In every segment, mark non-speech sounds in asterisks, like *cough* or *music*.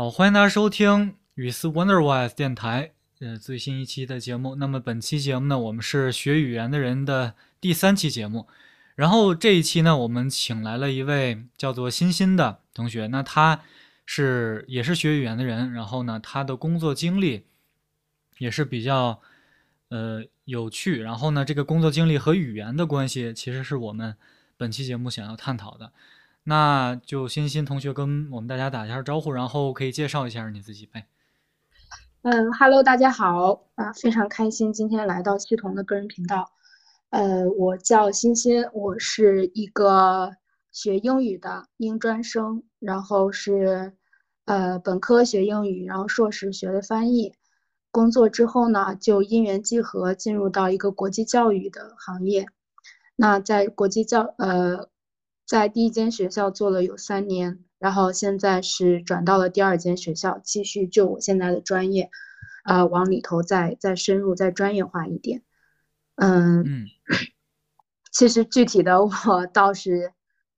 好，欢迎大家收听雨思 Wonderwise 电台，呃，最新一期的节目。那么本期节目呢，我们是学语言的人的第三期节目。然后这一期呢，我们请来了一位叫做欣欣的同学。那他是也是学语言的人，然后呢，他的工作经历也是比较呃有趣。然后呢，这个工作经历和语言的关系，其实是我们本期节目想要探讨的。那就欣欣同学跟我们大家打一下招呼，然后可以介绍一下你自己呗。嗯，Hello，大家好啊，非常开心今天来到系统的个人频道。呃，我叫欣欣，我是一个学英语的英专生，然后是呃本科学英语，然后硕士学的翻译。工作之后呢，就因缘际合进入到一个国际教育的行业。那在国际教呃。在第一间学校做了有三年，然后现在是转到了第二间学校，继续就我现在的专业，啊，往里头再再深入、再专业化一点。嗯嗯，其实具体的我 *laughs* 倒是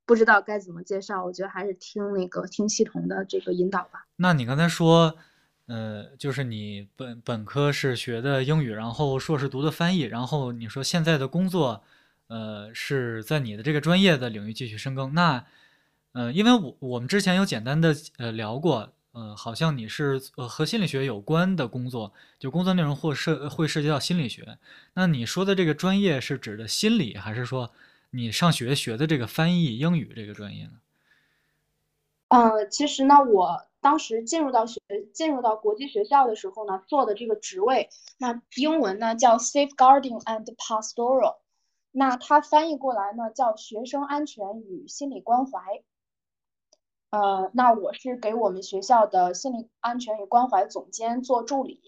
不知道该怎么介绍，我觉得还是听那个听系统的这个引导吧。那你刚才说，呃，就是你本本科是学的英语，然后硕士读的翻译，然后你说现在的工作。呃，是在你的这个专业的领域继续深耕。那，呃，因为我我们之前有简单的呃聊过，呃，好像你是呃和心理学有关的工作，就工作内容或涉会涉及到心理学。那你说的这个专业是指的心理，还是说你上学学的这个翻译英语这个专业呢？呃，其实呢，我当时进入到学进入到国际学校的时候呢，做的这个职位，那英文呢叫 safeguarding and pastoral。那它翻译过来呢，叫学生安全与心理关怀。呃，那我是给我们学校的心理安全与关怀总监做助理。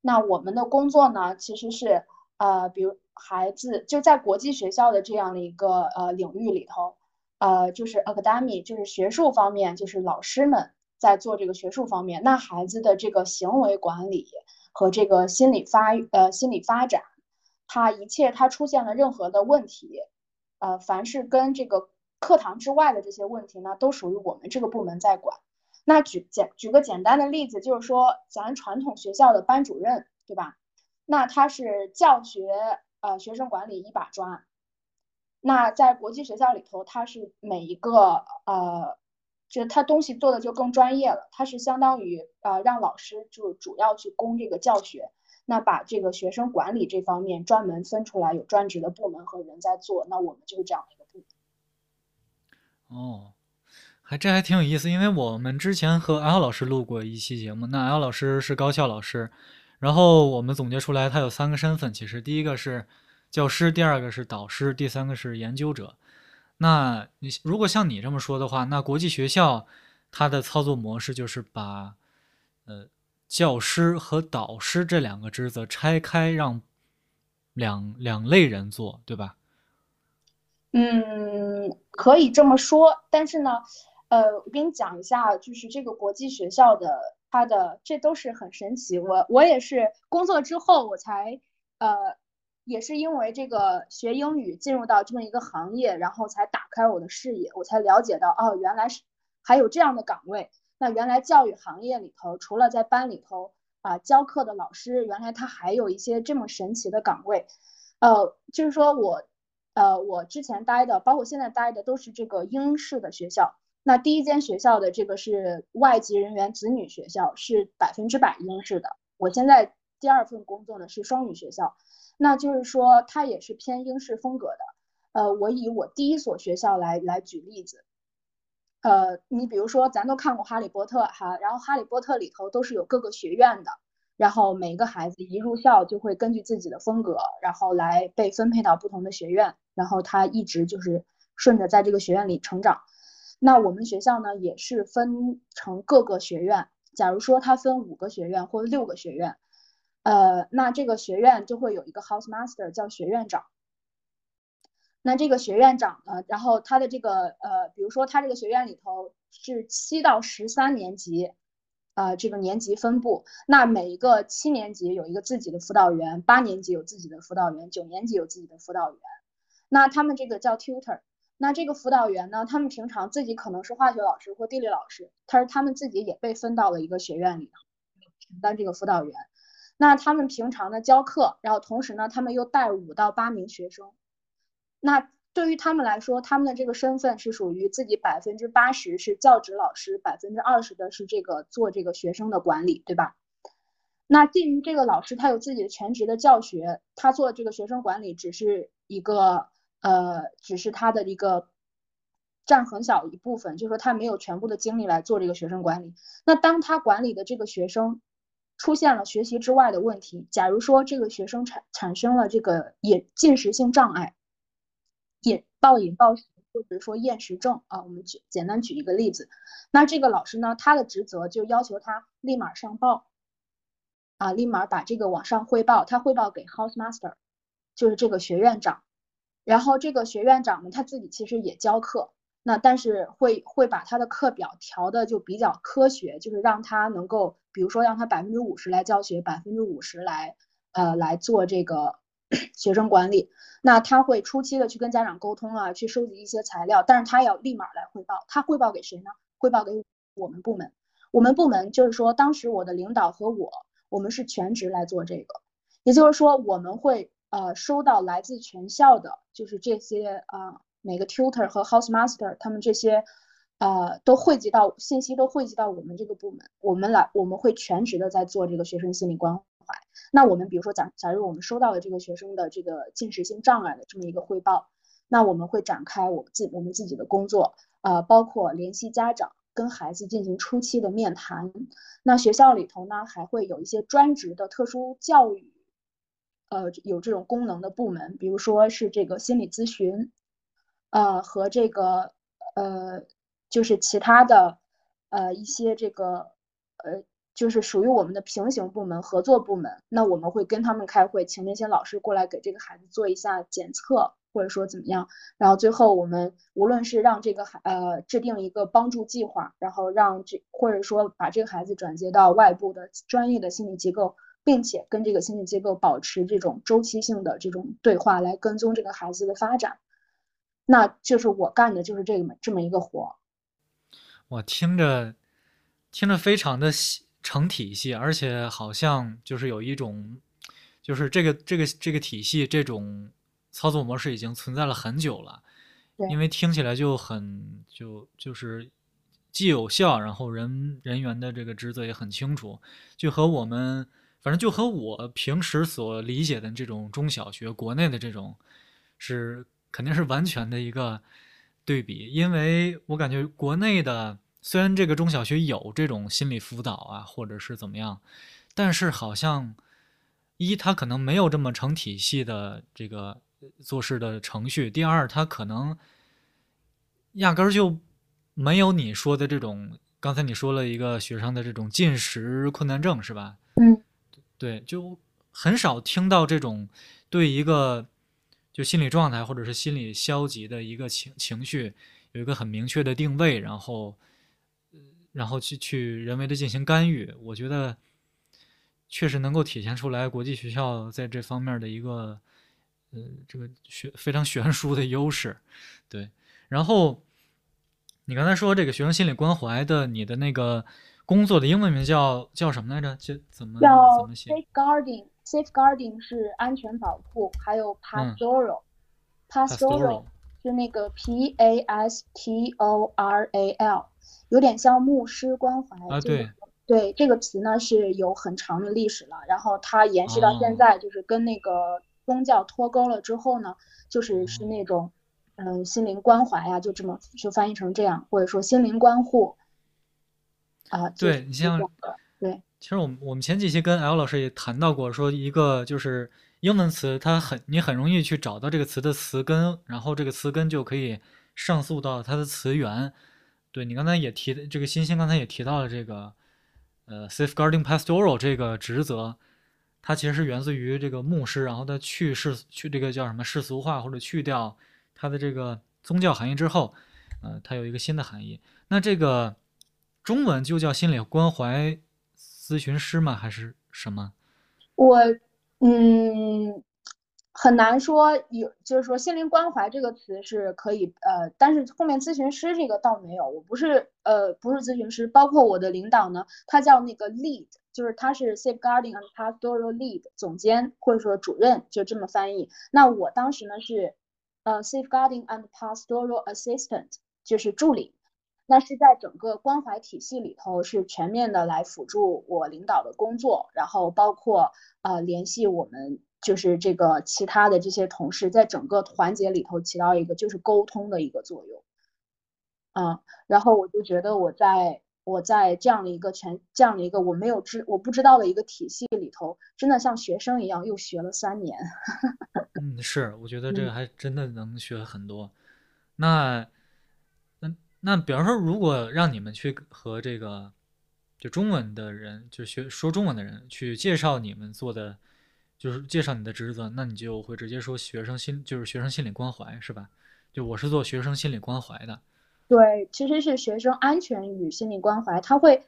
那我们的工作呢，其实是呃，比如孩子就在国际学校的这样的一个呃领域里头，呃，就是 academy，就是学术方面，就是老师们在做这个学术方面。那孩子的这个行为管理和这个心理发呃心理发展。他一切他出现了任何的问题，呃，凡是跟这个课堂之外的这些问题呢，都属于我们这个部门在管。那举简举个简单的例子，就是说咱传统学校的班主任，对吧？那他是教学呃学生管理一把抓。那在国际学校里头，他是每一个呃，就他东西做的就更专业了，他是相当于呃让老师就主要去攻这个教学。那把这个学生管理这方面专门分出来，有专职的部门和人在做。那我们就是这样的一个部门。哦，还这还挺有意思，因为我们之前和 L 老师录过一期节目。那 L 老师是高校老师，然后我们总结出来，他有三个身份。其实第一个是教师，第二个是导师，第三个是研究者。那你如果像你这么说的话，那国际学校它的操作模式就是把呃。教师和导师这两个职责拆开，让两两类人做，对吧？嗯，可以这么说。但是呢，呃，我跟你讲一下，就是这个国际学校的，它的这都是很神奇。我我也是工作之后，我才呃，也是因为这个学英语进入到这么一个行业，然后才打开我的视野，我才了解到，哦，原来是还有这样的岗位。那原来教育行业里头，除了在班里头啊教课的老师，原来他还有一些这么神奇的岗位，呃，就是说我，呃，我之前待的，包括现在待的，都是这个英式的学校。那第一间学校的这个是外籍人员子女学校，是百分之百英式的。我现在第二份工作呢是双语学校，那就是说它也是偏英式风格的。呃，我以我第一所学校来来举例子。呃，你比如说，咱都看过《哈利波特》哈，然后《哈利波特》里头都是有各个学院的，然后每个孩子一入校就会根据自己的风格，然后来被分配到不同的学院，然后他一直就是顺着在这个学院里成长。那我们学校呢，也是分成各个学院，假如说它分五个学院或者六个学院，呃，那这个学院就会有一个 house master 叫学院长。那这个学院长呢？然后他的这个呃，比如说他这个学院里头是七到十三年级，呃，这个年级分布。那每一个七年级有一个自己的辅导员，八年级有自己的辅导员，九年级有自己的辅导员。那他们这个叫 tutor，那这个辅导员呢，他们平常自己可能是化学老师或地理老师，他是他们自己也被分到了一个学院里承担这个辅导员。那他们平常呢教课，然后同时呢，他们又带五到八名学生。那对于他们来说，他们的这个身份是属于自己百分之八十是教职老师，百分之二十的是这个做这个学生的管理，对吧？那鉴于这个老师他有自己的全职的教学，他做这个学生管理只是一个呃，只是他的一个占很小一部分，就说他没有全部的精力来做这个学生管理。那当他管理的这个学生出现了学习之外的问题，假如说这个学生产产生了这个饮进食性障碍。饮暴饮暴食，或者说厌食症啊，我们举简单举一个例子，那这个老师呢，他的职责就要求他立马上报，啊，立马把这个往上汇报，他汇报给 house master，就是这个学院长，然后这个学院长呢，他自己其实也教课，那但是会会把他的课表调的就比较科学，就是让他能够，比如说让他百分之五十来教学，百分之五十来呃来做这个。*clears throat* 学生管理，那他会初期的去跟家长沟通啊，去收集一些材料，但是他要立马来汇报。他汇报给谁呢？汇报给我们部门。我们部门就是说，当时我的领导和我，我们是全职来做这个。也就是说，我们会呃收到来自全校的，就是这些啊每个 tutor 和 house master 他们这些呃都汇集到信息，都汇集到我们这个部门。我们来我们会全职的在做这个学生心理关。那我们比如说，假假如我们收到了这个学生的这个进食性障碍的这么一个汇报，那我们会展开我自我们自己的工作，呃，包括联系家长，跟孩子进行初期的面谈。那学校里头呢，还会有一些专职的特殊教育，呃，有这种功能的部门，比如说是这个心理咨询，呃，和这个呃，就是其他的呃一些这个呃。就是属于我们的平行部门、合作部门，那我们会跟他们开会，请那些老师过来给这个孩子做一下检测，或者说怎么样。然后最后我们无论是让这个孩呃制定一个帮助计划，然后让这或者说把这个孩子转接到外部的专业的心理机构，并且跟这个心理机构保持这种周期性的这种对话，来跟踪这个孩子的发展。那就是我干的就是这么这么一个活。我听着听着非常的细。成体系，而且好像就是有一种，就是这个这个这个体系这种操作模式已经存在了很久了，因为听起来就很就就是既有效，然后人人员的这个职责也很清楚，就和我们反正就和我平时所理解的这种中小学国内的这种是肯定是完全的一个对比，因为我感觉国内的。虽然这个中小学有这种心理辅导啊，或者是怎么样，但是好像一他可能没有这么成体系的这个做事的程序；第二，他可能压根儿就没有你说的这种。刚才你说了一个学生的这种进食困难症，是吧？嗯，对，就很少听到这种对一个就心理状态或者是心理消极的一个情情绪有一个很明确的定位，然后。然后去去人为的进行干预，我觉得确实能够体现出来国际学校在这方面的一个呃这个学非常悬殊的优势。对，然后你刚才说这个学生心理关怀的，你的那个工作的英文名叫叫什么来着？叫怎么怎么写？Safeguarding，Safeguarding 是安全保护，还有 Pastoral，Pastoral 是那个 P A S T O R A L。有点像牧师关怀啊，对对，这个词呢是有很长的历史了，然后它延续到现在，就是跟那个宗教脱钩了之后呢，就是是那种嗯心灵关怀呀，就这么就翻译成这样，或者说心灵关护啊。对你像对，其实我们我们前几期跟 L 老师也谈到过，说一个就是英文词，它很你很容易去找到这个词的词根，然后这个词根就可以上溯到它的词源。对你刚才也提的这个欣欣刚才也提到了这个，呃，safeguarding pastoral 这个职责，它其实是源自于这个牧师，然后他去世去这个叫什么世俗化或者去掉它的这个宗教含义之后，呃，它有一个新的含义。那这个中文就叫心理关怀咨询师吗？还是什么？我嗯。很难说有，就是说心灵关怀这个词是可以，呃，但是后面咨询师这个倒没有，我不是，呃，不是咨询师，包括我的领导呢，他叫那个 lead，就是他是 safeguarding and pastoral lead 总监或者说主任，就这么翻译。那我当时呢是，呃，safeguarding and pastoral assistant，就是助理。那是在整个关怀体系里头是全面的来辅助我领导的工作，然后包括呃联系我们。就是这个其他的这些同事，在整个环节里头起到一个就是沟通的一个作用，嗯，然后我就觉得我在我在这样的一个全这样的一个我没有知我不知道的一个体系里头，真的像学生一样又学了三年。*laughs* 嗯，是，我觉得这个还真的能学很多。那那那，比方说，如果让你们去和这个就中文的人，就学说中文的人去介绍你们做的。就是介绍你的职责，那你就会直接说学生心，就是学生心理关怀，是吧？就我是做学生心理关怀的。对，其实是学生安全与心理关怀，他会，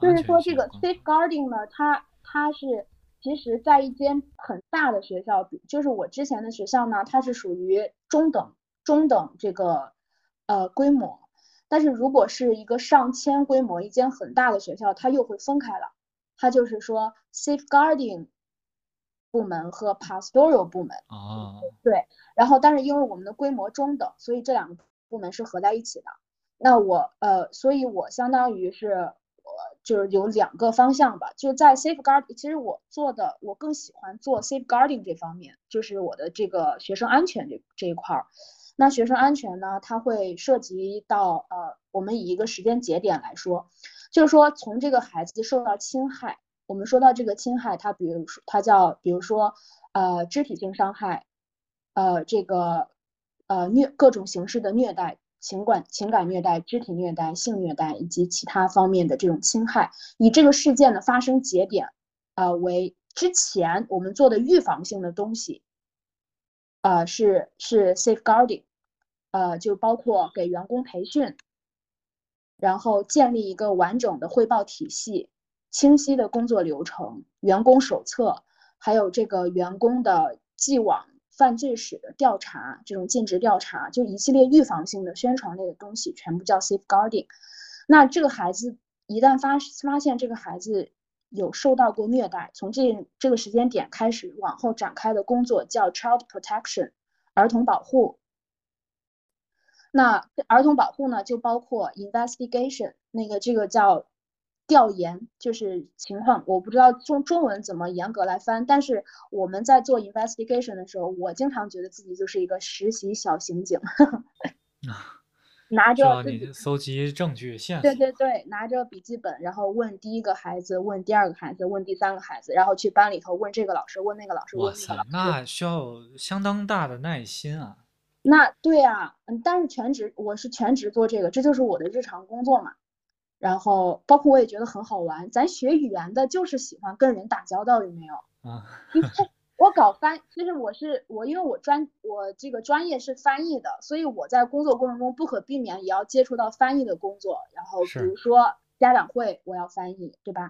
就是说这个 safeguarding 呢，它它是其实在一间很大的学校，就是我之前的学校呢，它是属于中等中等这个呃规模，但是如果是一个上千规模一间很大的学校，它又会分开了，它就是说 safeguarding。部门和 pastoral 部门啊，对，然后但是因为我们的规模中等，所以这两个部门是合在一起的。那我呃，所以我相当于是我就是有两个方向吧，就在 safeguard，其实我做的我更喜欢做 safeguarding 这方面，就是我的这个学生安全这这一块儿。那学生安全呢，它会涉及到呃，我们以一个时间节点来说，就是说从这个孩子受到侵害。我们说到这个侵害，它比如说它叫，比如说，呃，肢体性伤害，呃，这个，呃，虐各种形式的虐待，情感情感虐待、肢体虐待、性虐待以及其他方面的这种侵害，以这个事件的发生节点，啊为之前我们做的预防性的东西，啊是是 safeguarding，呃，就包括给员工培训，然后建立一个完整的汇报体系。清晰的工作流程、员工手册，还有这个员工的既往犯罪史的调查，这种尽职调查，就一系列预防性的宣传类的东西，全部叫 safeguarding。那这个孩子一旦发发现这个孩子有受到过虐待，从这这个时间点开始往后展开的工作叫 child protection，儿童保护。那儿童保护呢，就包括 investigation，那个这个叫。调研就是情况，我不知道中中文怎么严格来翻，但是我们在做 investigation 的时候，我经常觉得自己就是一个实习小刑警，*laughs* 拿着你搜集证据线索，对对对，拿着笔记本，然后问第一个孩子，问第二个孩子，问第三个孩子，然后去班里头问这个老师，问那个老师，问那个老师，那需要相当大的耐心啊。那对啊，嗯，但是全职，我是全职做这个，这就是我的日常工作嘛。然后，包括我也觉得很好玩。咱学语言的，就是喜欢跟人打交道，有没有？啊，我搞翻，其实我是我，因为我专我这个专业是翻译的，所以我在工作过程中不可避免也要接触到翻译的工作。然后，比如说家长会，我要翻译，对吧？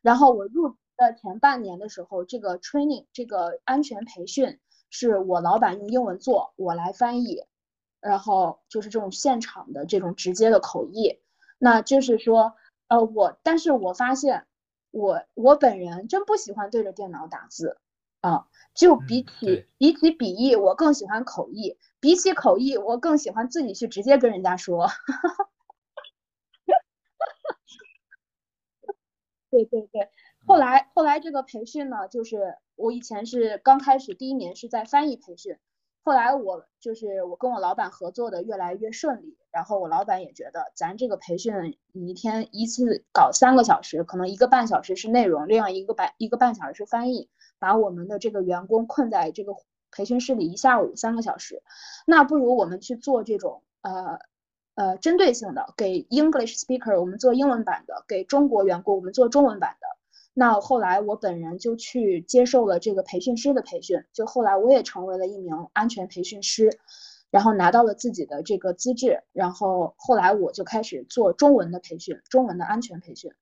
然后我入的前半年的时候，这个 training 这个安全培训是我老板用英文做，我来翻译，然后就是这种现场的这种直接的口译。那就是说，呃，我，但是我发现，我我本人真不喜欢对着电脑打字，啊，就比起比起笔译，我更喜欢口译，比起口译，我更喜欢自己去直接跟人家说。*laughs* 对对对，后来后来这个培训呢，就是我以前是刚开始第一年是在翻译培训。后来我就是我跟我老板合作的越来越顺利，然后我老板也觉得咱这个培训你一天一次搞三个小时，可能一个半小时是内容，另外一个半一个半小时是翻译，把我们的这个员工困在这个培训室里一下午三个小时，那不如我们去做这种呃呃针对性的，给 English speaker 我们做英文版的，给中国员工我们做中文版的。那后来我本人就去接受了这个培训师的培训，就后来我也成为了一名安全培训师，然后拿到了自己的这个资质，然后后来我就开始做中文的培训，中文的安全培训，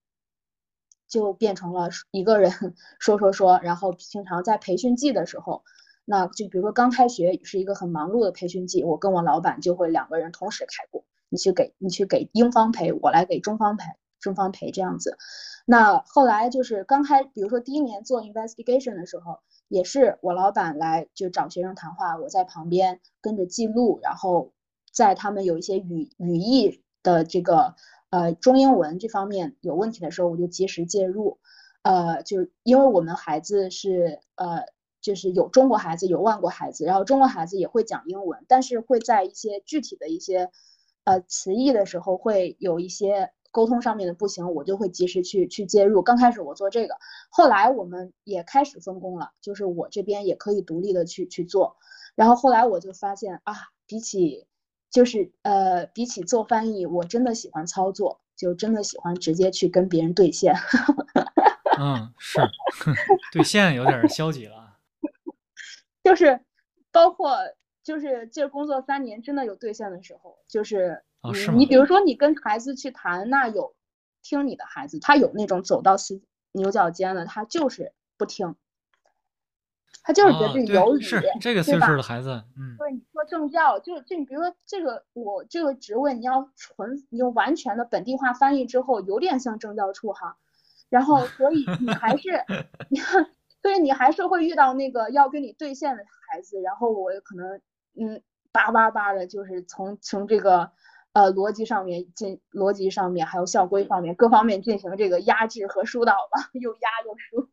就变成了一个人说说说，然后平常在培训季的时候，那就比如说刚开学是一个很忙碌的培训季，我跟我老板就会两个人同时开过，你去给你去给英方赔，我来给中方赔，中方赔这样子。那后来就是刚开，比如说第一年做 investigation 的时候，也是我老板来就找学生谈话，我在旁边跟着记录，然后在他们有一些语语义的这个呃中英文这方面有问题的时候，我就及时介入。呃，就因为我们孩子是呃。就是有中国孩子，有外国孩子，然后中国孩子也会讲英文，但是会在一些具体的一些呃词义的时候，会有一些沟通上面的不行，我就会及时去去介入。刚开始我做这个，后来我们也开始分工了，就是我这边也可以独立的去去做。然后后来我就发现啊，比起就是呃比起做翻译，我真的喜欢操作，就真的喜欢直接去跟别人对线。嗯，是 *laughs* 对线有点消极了。*laughs* 就是包括就是这工作三年，真的有兑现的时候，就是你你比如说你跟孩子去谈，那有听你的孩子，他有那种走到死牛角尖的，他就是不听，他就是觉得自己有理，是这个岁数的孩子，嗯，对你说政教，就就你比如说这个我这个职位，你要纯你用完全的本地化翻译之后，有点像政教处哈，然后所以你还是你 *laughs* 看。*laughs* 所以你还是会遇到那个要跟你对线的孩子，然后我可能嗯叭叭叭的，就是从从这个呃逻辑上面进逻辑上面，还有校规方面各方面进行这个压制和疏导吧，*laughs* 又压又疏。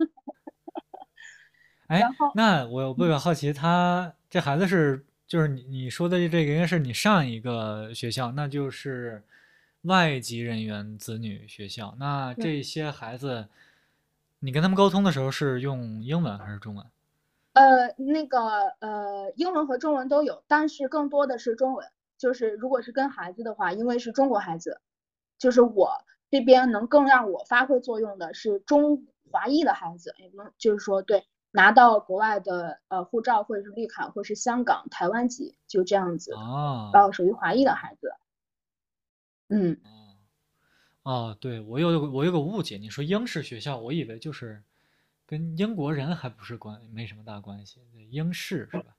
*laughs* 哎，那我我比较好奇，他这孩子是就是你你说的这个应该是你上一个学校，那就是外籍人员子女学校，那这些孩子。你跟他们沟通的时候是用英文还是中文？呃，那个呃，英文和中文都有，但是更多的是中文。就是如果是跟孩子的话，因为是中国孩子，就是我这边能更让我发挥作用的是中华裔的孩子，也不能就是说对拿到国外的呃护照或者是绿卡或者是香港、台湾籍，就这样子哦，属于华裔的孩子，嗯。哦，对我有我有个误解，你说英式学校，我以为就是跟英国人还不是关没什么大关系，英式是吧？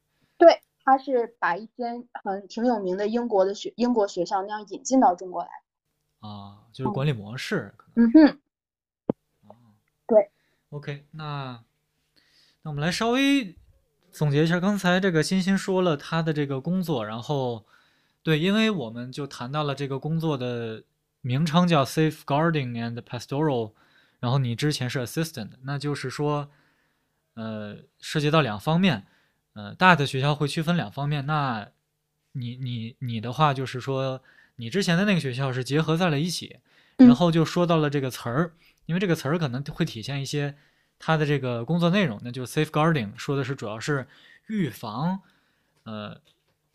对，他是把一间很挺有名的英国的学英国学校那样引进到中国来。啊，就是管理模式。嗯哼。哦，对。OK，那那我们来稍微总结一下刚才这个欣欣说了他的这个工作，然后对，因为我们就谈到了这个工作的。名称叫 Safeguarding and Pastoral，然后你之前是 Assistant，那就是说，呃，涉及到两方面，呃，大的学校会区分两方面。那你你你的话就是说，你之前的那个学校是结合在了一起，然后就说到了这个词儿，因为这个词儿可能会体现一些它的这个工作内容，那就 Safeguarding 说的是主要是预防，呃，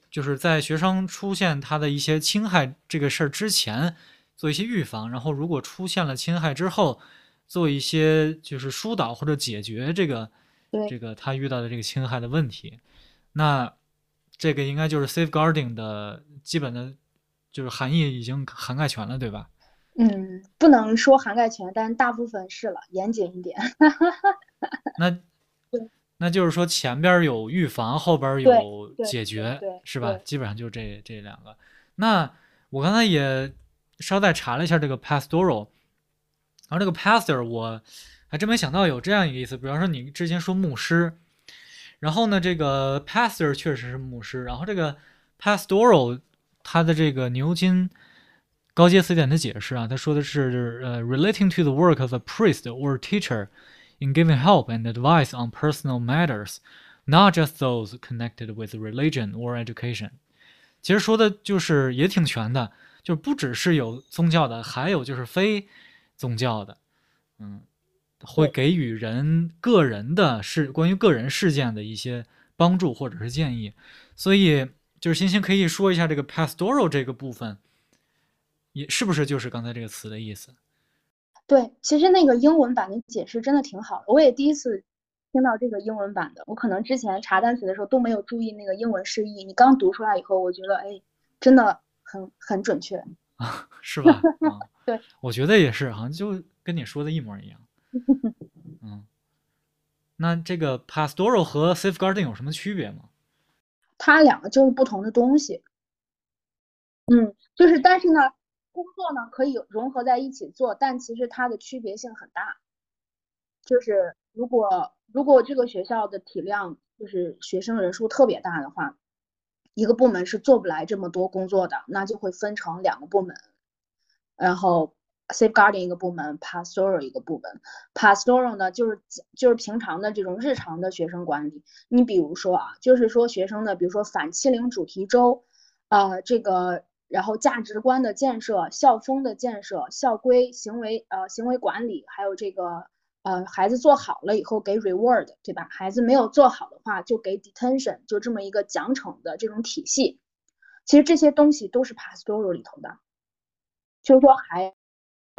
就是在学生出现他的一些侵害这个事儿之前。做一些预防，然后如果出现了侵害之后，做一些就是疏导或者解决这个这个他遇到的这个侵害的问题。那这个应该就是 safeguarding 的基本的，就是含义已经涵盖全了，对吧？嗯，不能说涵盖全，但大部分是了，严谨一点。*laughs* 那那就是说前边有预防，后边有解决，是吧？基本上就这这两个。那我刚才也。稍带查了一下这个 pastoral，然后这个 pastor 我还真没想到有这样一个意思。比方说你之前说牧师，然后呢这个 pastor 确实是牧师，然后这个 pastoral 它的这个牛津高阶词典的解释啊，他说的是呃 relating to the work of a priest or teacher in giving help and advice on personal matters, not just those connected with religion or education。其实说的就是也挺全的。就不只是有宗教的，还有就是非宗教的，嗯，会给予人个人的事，关于个人事件的一些帮助或者是建议。所以，就是星星可以说一下这个 pastoral 这个部分，也是不是就是刚才这个词的意思？对，其实那个英文版的解释真的挺好的，我也第一次听到这个英文版的。我可能之前查单词的时候都没有注意那个英文释义，你刚读出来以后，我觉得哎，真的。很很准确啊，*laughs* 是吧？*laughs* 对，我觉得也是，好像就跟你说的一模一样。嗯，那这个 pastoral 和 safeguarding 有什么区别吗？它两个就是不同的东西。嗯，就是但是呢，工作呢可以融合在一起做，但其实它的区别性很大。就是如果如果这个学校的体量就是学生人数特别大的话，一个部门是做不来这么多工作的，那就会分成两个部门，然后 safeguarding 一个部门，pastoral 一个部门。pastoral 呢就是就是平常的这种日常的学生管理。你比如说啊，就是说学生的，比如说反欺凌主题周，呃，这个。然后价值观的建设、校风的建设、校规、行为呃行为管理，还有这个呃孩子做好了以后给 reward，对吧？孩子没有做好的话就给 detention，就这么一个奖惩的这种体系。其实这些东西都是 pastoral 里头的，就是说还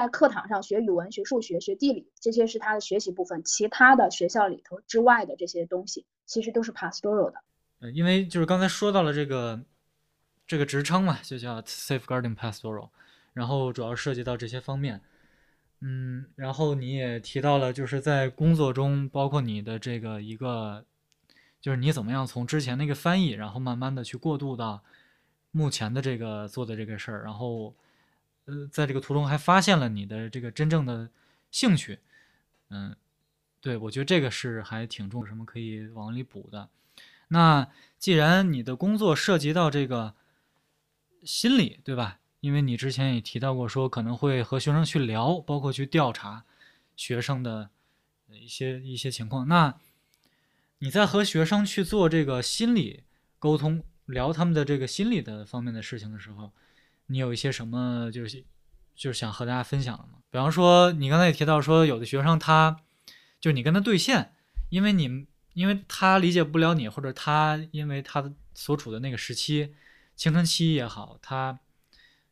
在课堂上学语文、学数学、学地理，这些是他的学习部分。其他的学校里头之外的这些东西，其实都是 pastoral 的。嗯，因为就是刚才说到了这个。这个职称嘛，就叫 safeguarding pastoral，然后主要涉及到这些方面，嗯，然后你也提到了，就是在工作中，包括你的这个一个，就是你怎么样从之前那个翻译，然后慢慢的去过渡到目前的这个做的这个事儿，然后，呃，在这个途中还发现了你的这个真正的兴趣，嗯，对我觉得这个是还挺重，什么可以往里补的。那既然你的工作涉及到这个。心理对吧？因为你之前也提到过，说可能会和学生去聊，包括去调查学生的一些一些情况。那你在和学生去做这个心理沟通，聊他们的这个心理的方面的事情的时候，你有一些什么就是就是想和大家分享的吗？比方说，你刚才也提到说，有的学生他就你跟他对线，因为你因为他理解不了你，或者他因为他的所处的那个时期。青春期也好，他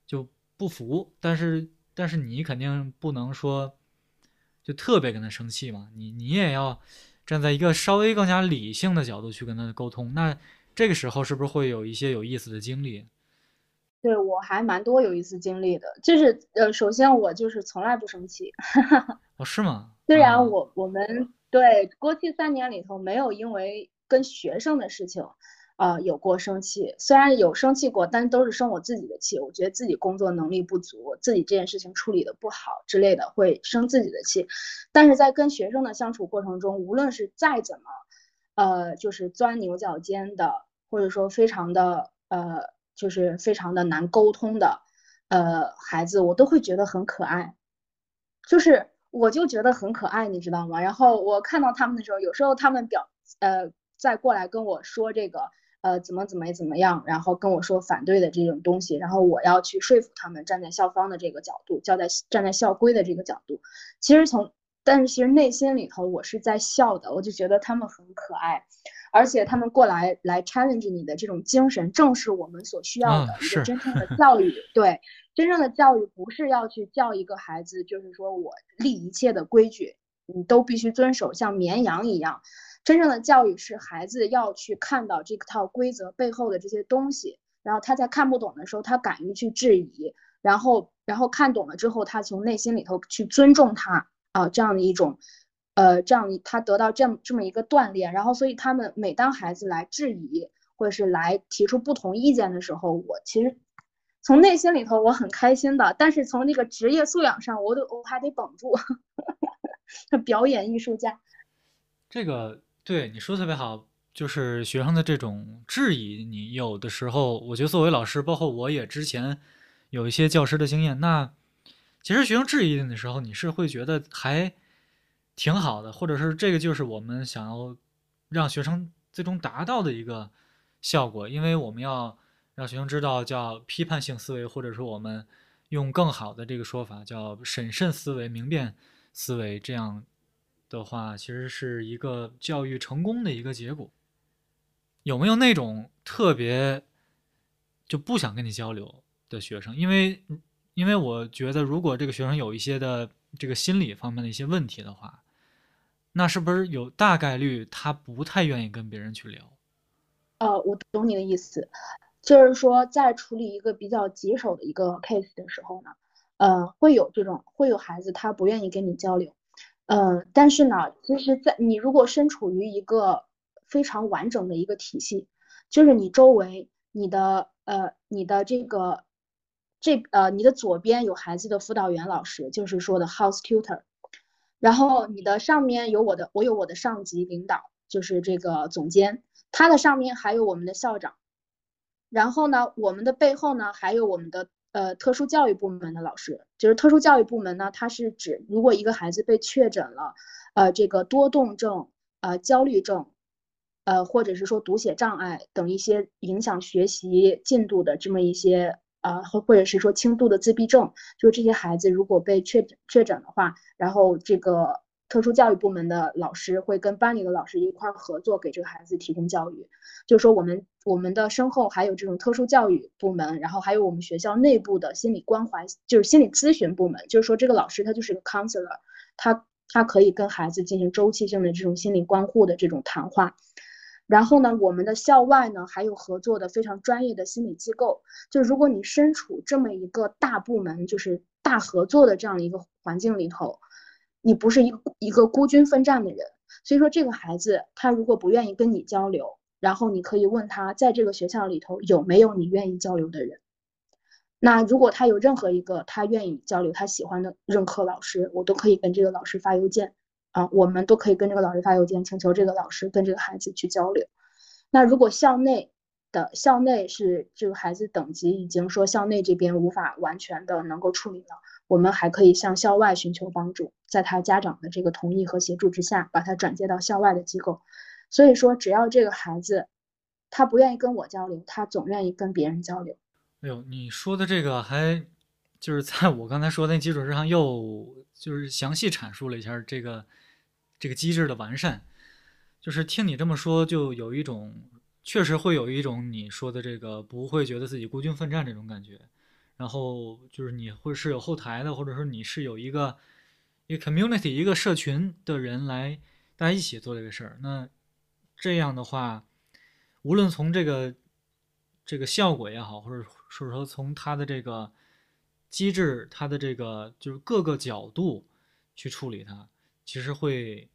就不服，但是但是你肯定不能说就特别跟他生气嘛，你你也要站在一个稍微更加理性的角度去跟他沟通。那这个时候是不是会有一些有意思的经历？对我还蛮多有一次经历的，就是呃，首先我就是从来不生气。*laughs* 哦，是吗？虽然我我们对过去三年里头没有因为跟学生的事情。啊，有过生气，虽然有生气过，但都是生我自己的气。我觉得自己工作能力不足，自己这件事情处理的不好之类的，会生自己的气。但是在跟学生的相处过程中，无论是再怎么，呃，就是钻牛角尖的，或者说非常的，呃，就是非常的难沟通的，呃，孩子，我都会觉得很可爱。就是我就觉得很可爱，你知道吗？然后我看到他们的时候，有时候他们表，呃，再过来跟我说这个。呃，怎么怎么怎么样，然后跟我说反对的这种东西，然后我要去说服他们，站在校方的这个角度，站在站在校规的这个角度。其实从，但是其实内心里头我是在笑的，我就觉得他们很可爱，而且他们过来来 challenge 你的这种精神，正是我们所需要的一个真正的教育。对，真正的教育不是要去教一个孩子，就是说我立一切的规矩，你都必须遵守，像绵羊一样。真正的教育是孩子要去看到这套规则背后的这些东西，然后他在看不懂的时候，他敢于去质疑，然后然后看懂了之后，他从内心里头去尊重他啊，这样的一种，呃，这样他得到这么这么一个锻炼，然后所以他们每当孩子来质疑或者是来提出不同意见的时候，我其实从内心里头我很开心的，但是从那个职业素养上，我都我还得绷住 *laughs* *laughs* 表演艺术家，这个。对你说特别好，就是学生的这种质疑，你有的时候，我觉得作为老师，包括我也之前有一些教师的经验，那其实学生质疑你的时候，你是会觉得还挺好的，或者是这个就是我们想要让学生最终达到的一个效果，因为我们要让学生知道叫批判性思维，或者说我们用更好的这个说法叫审慎思维、明辨思维，这样。的话，其实是一个教育成功的一个结果。有没有那种特别就不想跟你交流的学生？因为，因为我觉得，如果这个学生有一些的这个心理方面的一些问题的话，那是不是有大概率他不太愿意跟别人去聊？呃，我懂你的意思，就是说在处理一个比较棘手的一个 case 的时候呢，呃，会有这种会有孩子他不愿意跟你交流。嗯，但是呢，其实，在你如果身处于一个非常完整的一个体系，就是你周围，你的呃，你的这个这呃，你的左边有孩子的辅导员老师，就是说的 house tutor，然后你的上面有我的，我有我的上级领导，就是这个总监，他的上面还有我们的校长，然后呢，我们的背后呢还有我们的。呃，特殊教育部门的老师，就是特殊教育部门呢，它是指如果一个孩子被确诊了，呃，这个多动症、呃，焦虑症，呃，或者是说读写障碍等一些影响学习进度的这么一些，呃，或或者是说轻度的自闭症，就这些孩子如果被确诊确诊的话，然后这个。特殊教育部门的老师会跟班里的老师一块合作，给这个孩子提供教育。就是说，我们我们的身后还有这种特殊教育部门，然后还有我们学校内部的心理关怀，就是心理咨询部门。就是说，这个老师他就是一个 counselor，他他可以跟孩子进行周期性的这种心理关护的这种谈话。然后呢，我们的校外呢还有合作的非常专业的心理机构。就如果你身处这么一个大部门，就是大合作的这样一个环境里头。你不是一个一个孤军奋战的人，所以说这个孩子他如果不愿意跟你交流，然后你可以问他在这个学校里头有没有你愿意交流的人。那如果他有任何一个他愿意交流他喜欢的任课老师，我都可以跟这个老师发邮件啊，我们都可以跟这个老师发邮件，请求这个老师跟这个孩子去交流。那如果校内的校内是这个孩子等级已经说校内这边无法完全的能够处理了。我们还可以向校外寻求帮助，在他家长的这个同意和协助之下，把他转接到校外的机构。所以说，只要这个孩子他不愿意跟我交流，他总愿意跟别人交流。哎呦，你说的这个还就是在我刚才说的那基础之上，又就是详细阐述了一下这个这个机制的完善。就是听你这么说，就有一种确实会有一种你说的这个不会觉得自己孤军奋战这种感觉。然后就是你会是有后台的，或者说你是有一个一个 community 一个社群的人来大家一起做这个事儿。那这样的话，无论从这个这个效果也好，或者说说从它的这个机制，它的这个就是各个角度去处理它，其实会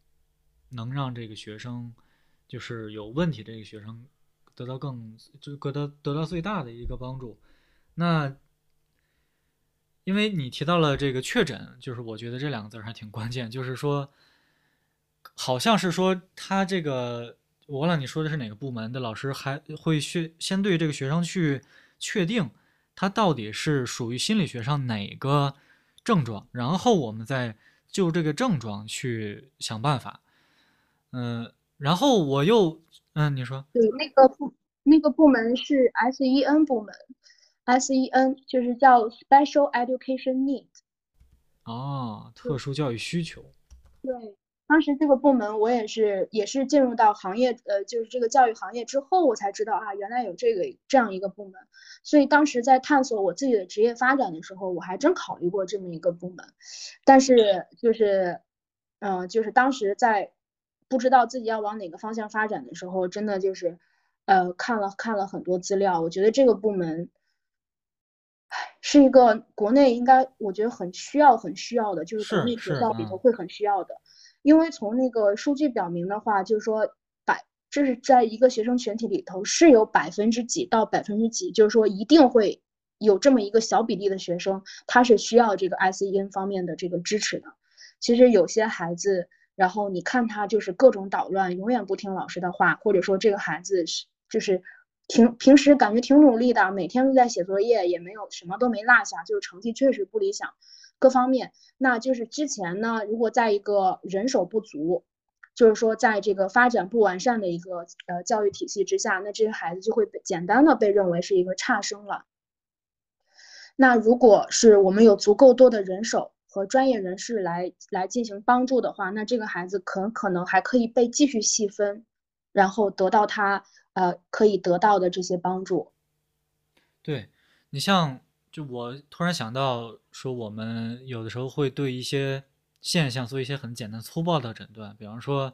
能让这个学生就是有问题这个学生得到更就得到得到最大的一个帮助。那因为你提到了这个确诊，就是我觉得这两个字还挺关键。就是说，好像是说他这个，我忘了你说的是哪个部门的老师，还会去先对这个学生去确定他到底是属于心理学上哪个症状，然后我们再就这个症状去想办法。嗯，然后我又，嗯，你说，对，那个部那个部门是 SEN 部门。S.E.N 就是叫 Special Education Need，哦，特殊教育需求。对，当时这个部门我也是也是进入到行业，呃，就是这个教育行业之后，我才知道啊，原来有这个这样一个部门。所以当时在探索我自己的职业发展的时候，我还真考虑过这么一个部门。但是就是，嗯，就是当时在不知道自己要往哪个方向发展的时候，真的就是，呃，看了看了很多资料，我觉得这个部门。是一个国内应该我觉得很需要很需要的，就是国内学校里头会很需要的，因为从那个数据表明的话，就是说百这是在一个学生群体里头是有百分之几到百分之几，就是说一定会有这么一个小比例的学生，他是需要这个 SEN 方面的这个支持的。其实有些孩子，然后你看他就是各种捣乱，永远不听老师的话，或者说这个孩子是就是。挺平时感觉挺努力的，每天都在写作业，也没有什么都没落下，就是成绩确实不理想，各方面。那就是之前呢，如果在一个人手不足，就是说在这个发展不完善的一个呃教育体系之下，那这些孩子就会简单的被认为是一个差生了。那如果是我们有足够多的人手和专业人士来来进行帮助的话，那这个孩子可可能还可以被继续细分，然后得到他。呃，可以得到的这些帮助。对你像，就我突然想到说，我们有的时候会对一些现象做一些很简单粗暴的诊断，比方说，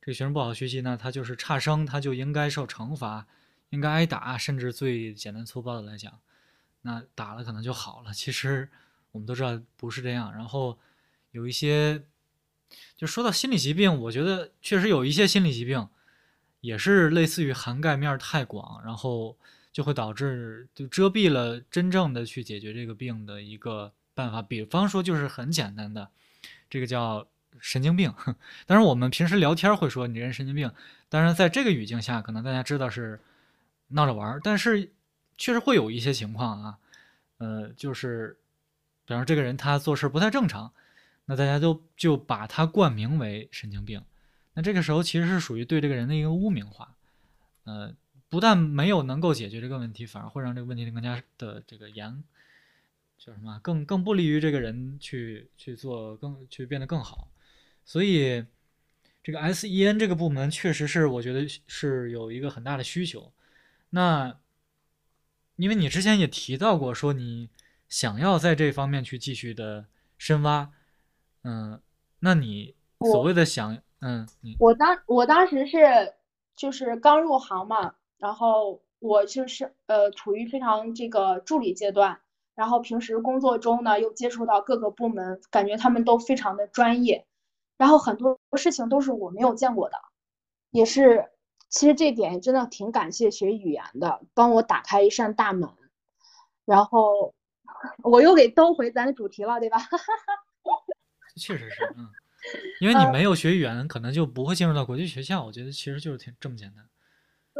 这个学生不好学习呢，他就是差生，他就应该受惩罚，应该挨打，甚至最简单粗暴的来讲，那打了可能就好了。其实我们都知道不是这样。然后有一些。就说到心理疾病，我觉得确实有一些心理疾病，也是类似于涵盖面太广，然后就会导致就遮蔽了真正的去解决这个病的一个办法。比方说，就是很简单的，这个叫神经病。*laughs* 当然，我们平时聊天会说你人神经病，当然在这个语境下，可能大家知道是闹着玩儿，但是确实会有一些情况啊，呃，就是比方说这个人他做事不太正常。那大家都就把他冠名为神经病，那这个时候其实是属于对这个人的一个污名化，呃，不但没有能够解决这个问题，反而会让这个问题更加的这个严，叫什么？更更不利于这个人去去做更去变得更好。所以这个 SEN 这个部门确实是我觉得是有一个很大的需求。那因为你之前也提到过，说你想要在这方面去继续的深挖。嗯，那你所谓的想，嗯，我当我当时是就是刚入行嘛，然后我就是呃处于非常这个助理阶段，然后平时工作中呢又接触到各个部门，感觉他们都非常的专业，然后很多事情都是我没有见过的，也是其实这点真的挺感谢学语言的，帮我打开一扇大门，然后我又给兜回咱的主题了，对吧？*laughs* 确实是，嗯，因为你没有学语言，可能就不会进入到国际学校。我觉得其实就是挺这么简单。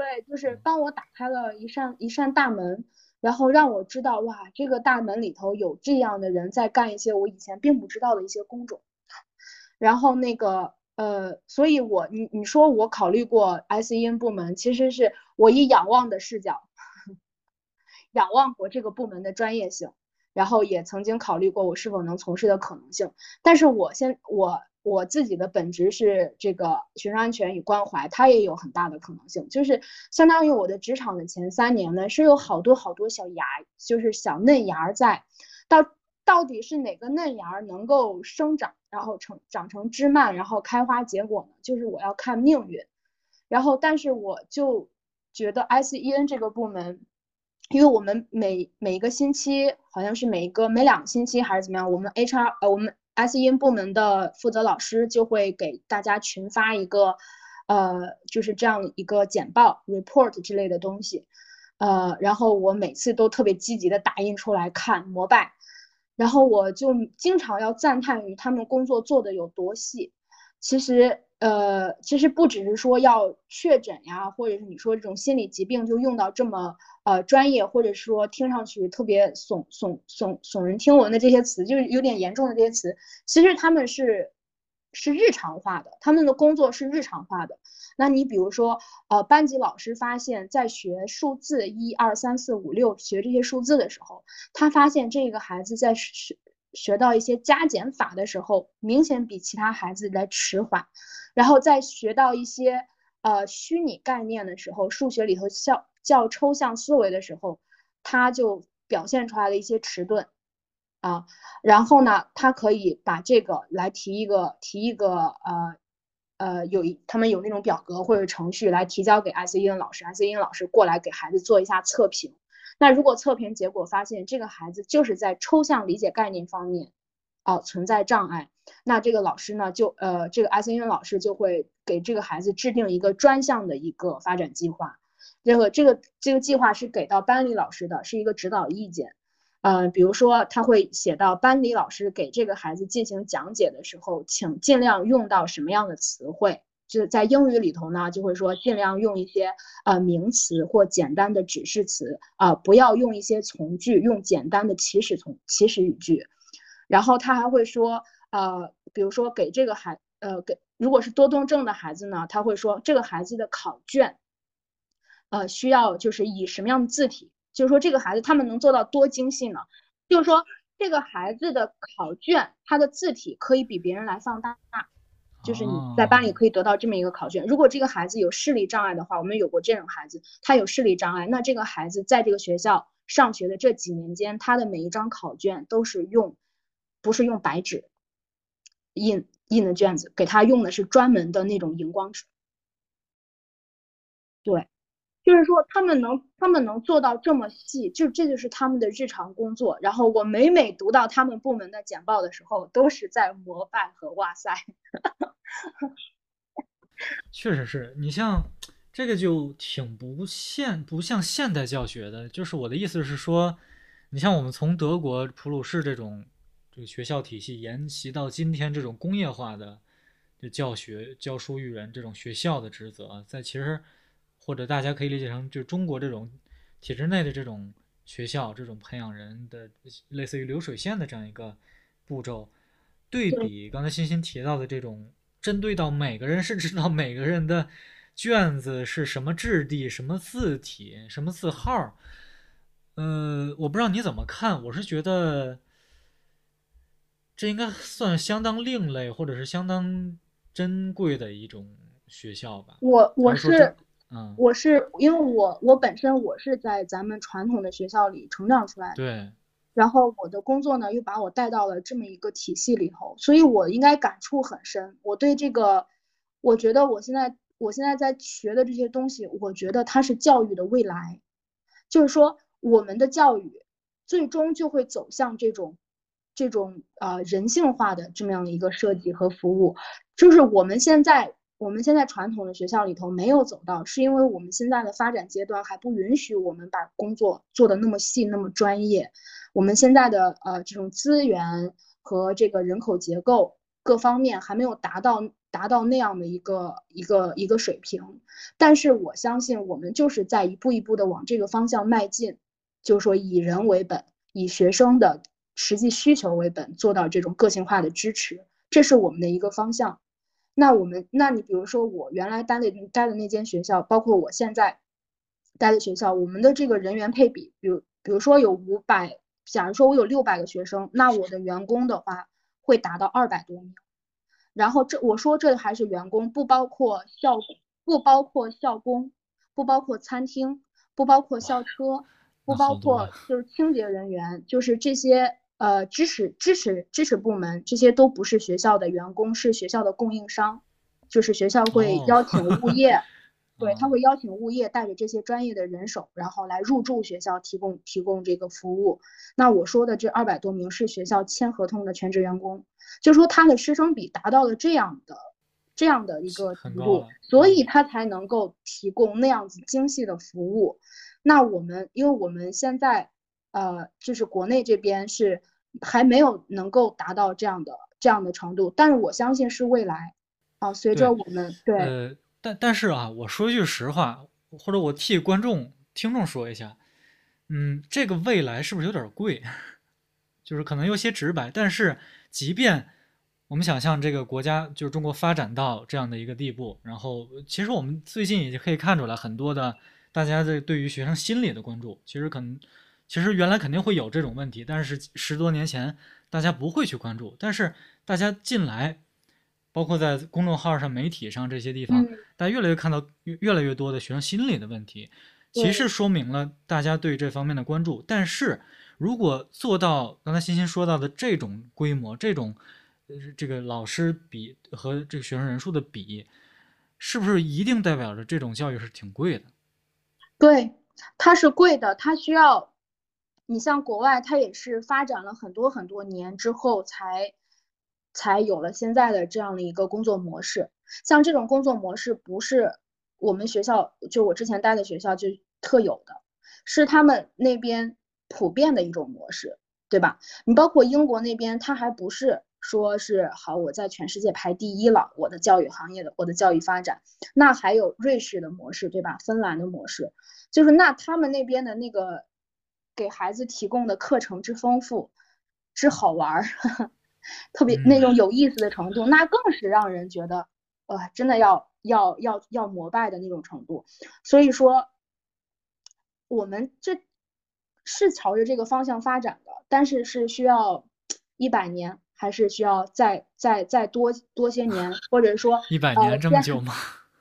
对，就是帮我打开了一扇一扇大门，然后让我知道，哇，这个大门里头有这样的人在干一些我以前并不知道的一些工种。然后那个，呃，所以我你你说我考虑过 SEN 部门，其实是我以仰望的视角，仰望过这个部门的专业性。然后也曾经考虑过我是否能从事的可能性，但是我先我我自己的本职是这个学生安全与关怀，它也有很大的可能性，就是相当于我的职场的前三年呢，是有好多好多小芽，就是小嫩芽在，到到底是哪个嫩芽能够生长，然后成长成枝蔓，然后开花结果呢？就是我要看命运，然后但是我就觉得 SEN 这个部门。因为我们每每一个星期，好像是每一个每两个星期还是怎么样，我们 HR 呃我们 SEN 部门的负责老师就会给大家群发一个，呃就是这样一个简报 report 之类的东西，呃然后我每次都特别积极的打印出来看膜拜，然后我就经常要赞叹于他们工作做的有多细，其实。呃，其实不只是说要确诊呀，或者是你说这种心理疾病就用到这么呃专业，或者说听上去特别耸耸耸耸人听闻的这些词，就是有点严重的这些词，其实他们是是日常化的，他们的工作是日常化的。那你比如说，呃，班级老师发现，在学数字一二三四五六学这些数字的时候，他发现这个孩子在学学到一些加减法的时候，明显比其他孩子来迟缓。然后在学到一些呃虚拟概念的时候，数学里头较较抽象思维的时候，他就表现出来了一些迟钝啊。然后呢，他可以把这个来提一个提一个呃呃有一他们有那种表格或者程序来提交给 SEN 老师，SEN 老师过来给孩子做一下测评。那如果测评结果发现这个孩子就是在抽象理解概念方面。哦，存在障碍，那这个老师呢，就呃，这个 S N 老师就会给这个孩子制定一个专项的一个发展计划。这个这个这个计划是给到班里老师的，是一个指导意见。嗯，比如说他会写到班里老师给这个孩子进行讲解的时候，请尽量用到什么样的词汇？就是在英语里头呢，就会说尽量用一些呃名词或简单的指示词啊，不要用一些从句，用简单的祈使从祈使语句。然后他还会说，呃，比如说给这个孩，呃，给如果是多动症的孩子呢，他会说这个孩子的考卷，呃，需要就是以什么样的字体，就是说这个孩子他们能做到多精细呢？就是说这个孩子的考卷，他的字体可以比别人来放大，就是你在班里可以得到这么一个考卷。如果这个孩子有视力障碍的话，我们有过这种孩子，他有视力障碍，那这个孩子在这个学校上学的这几年间，他的每一张考卷都是用。不是用白纸印印的卷子，给他用的是专门的那种荧光纸。对，就是说他们能他们能做到这么细，就这就是他们的日常工作。然后我每每读到他们部门的简报的时候，都是在膜拜和哇塞。*laughs* 确实是你像这个就挺不现不像现代教学的，就是我的意思是说，你像我们从德国普鲁士这种这个学校体系沿袭到今天这种工业化的就教学教书育人这种学校的职责，在其实或者大家可以理解成就中国这种体制内的这种学校这种培养人的类似于流水线的这样一个步骤，对比刚才欣欣提到的这种。针对到每个人，甚至到每个人的卷子是什么质地、什么字体、什么字号。呃，我不知道你怎么看，我是觉得这应该算相当另类，或者是相当珍贵的一种学校吧。我我是，嗯，我是因为我我本身我是在咱们传统的学校里成长出来的。对。然后我的工作呢，又把我带到了这么一个体系里头，所以我应该感触很深。我对这个，我觉得我现在我现在在学的这些东西，我觉得它是教育的未来，就是说我们的教育最终就会走向这种这种呃人性化的这么样的一个设计和服务，就是我们现在我们现在传统的学校里头没有走到，是因为我们现在的发展阶段还不允许我们把工作做的那么细那么专业。我们现在的呃这种资源和这个人口结构各方面还没有达到达到那样的一个一个一个水平，但是我相信我们就是在一步一步的往这个方向迈进，就是说以人为本，以学生的实际需求为本，做到这种个性化的支持，这是我们的一个方向。那我们，那你比如说我原来待的待的那间学校，包括我现在待的学校，我们的这个人员配比，比如比如说有五百。假如说我有六百个学生，那我的员工的话会达到二百多名。然后这我说这还是员工，不包括校不包括校工，不包括餐厅，不包括校车，不包括就是清洁人员，就是这些呃支持支持支持部门，这些都不是学校的员工，是学校的供应商，就是学校会邀请物业。*laughs* 对他会邀请物业带着这些专业的人手，然后来入驻学校提供提供这个服务。那我说的这二百多名是学校签合同的全职员工，就说他的师生比达到了这样的这样的一个程度，所以他才能够提供那样子精细的服务。那我们因为我们现在呃就是国内这边是还没有能够达到这样的这样的程度，但是我相信是未来啊，随着我们对。呃但但是啊，我说句实话，或者我替观众、听众说一下，嗯，这个未来是不是有点贵？*laughs* 就是可能有些直白。但是，即便我们想象这个国家就是中国发展到这样的一个地步，然后其实我们最近也就可以看出来很多的大家的对于学生心理的关注，其实可能其实原来肯定会有这种问题，但是十多年前大家不会去关注，但是大家进来。包括在公众号上、媒体上这些地方，大家越来越看到越越来越多的学生心理的问题，其实说明了大家对这方面的关注。但是如果做到刚才欣欣说到的这种规模、这种呃这个老师比和这个学生人数的比，是不是一定代表着这种教育是挺贵的？对，它是贵的，它需要你像国外，它也是发展了很多很多年之后才。才有了现在的这样的一个工作模式。像这种工作模式，不是我们学校就我之前待的学校就特有的，是他们那边普遍的一种模式，对吧？你包括英国那边，他还不是说是好，我在全世界排第一了，我的教育行业的我的教育发展，那还有瑞士的模式，对吧？芬兰的模式，就是那他们那边的那个给孩子提供的课程之丰富，之好玩儿。*laughs* 特别那种有意思的程度，那更是让人觉得，呃，真的要要要要膜拜的那种程度。所以说，我们这是朝着这个方向发展的，但是是需要一百年，还是需要再再再多多些年，或者说一百年这么久吗？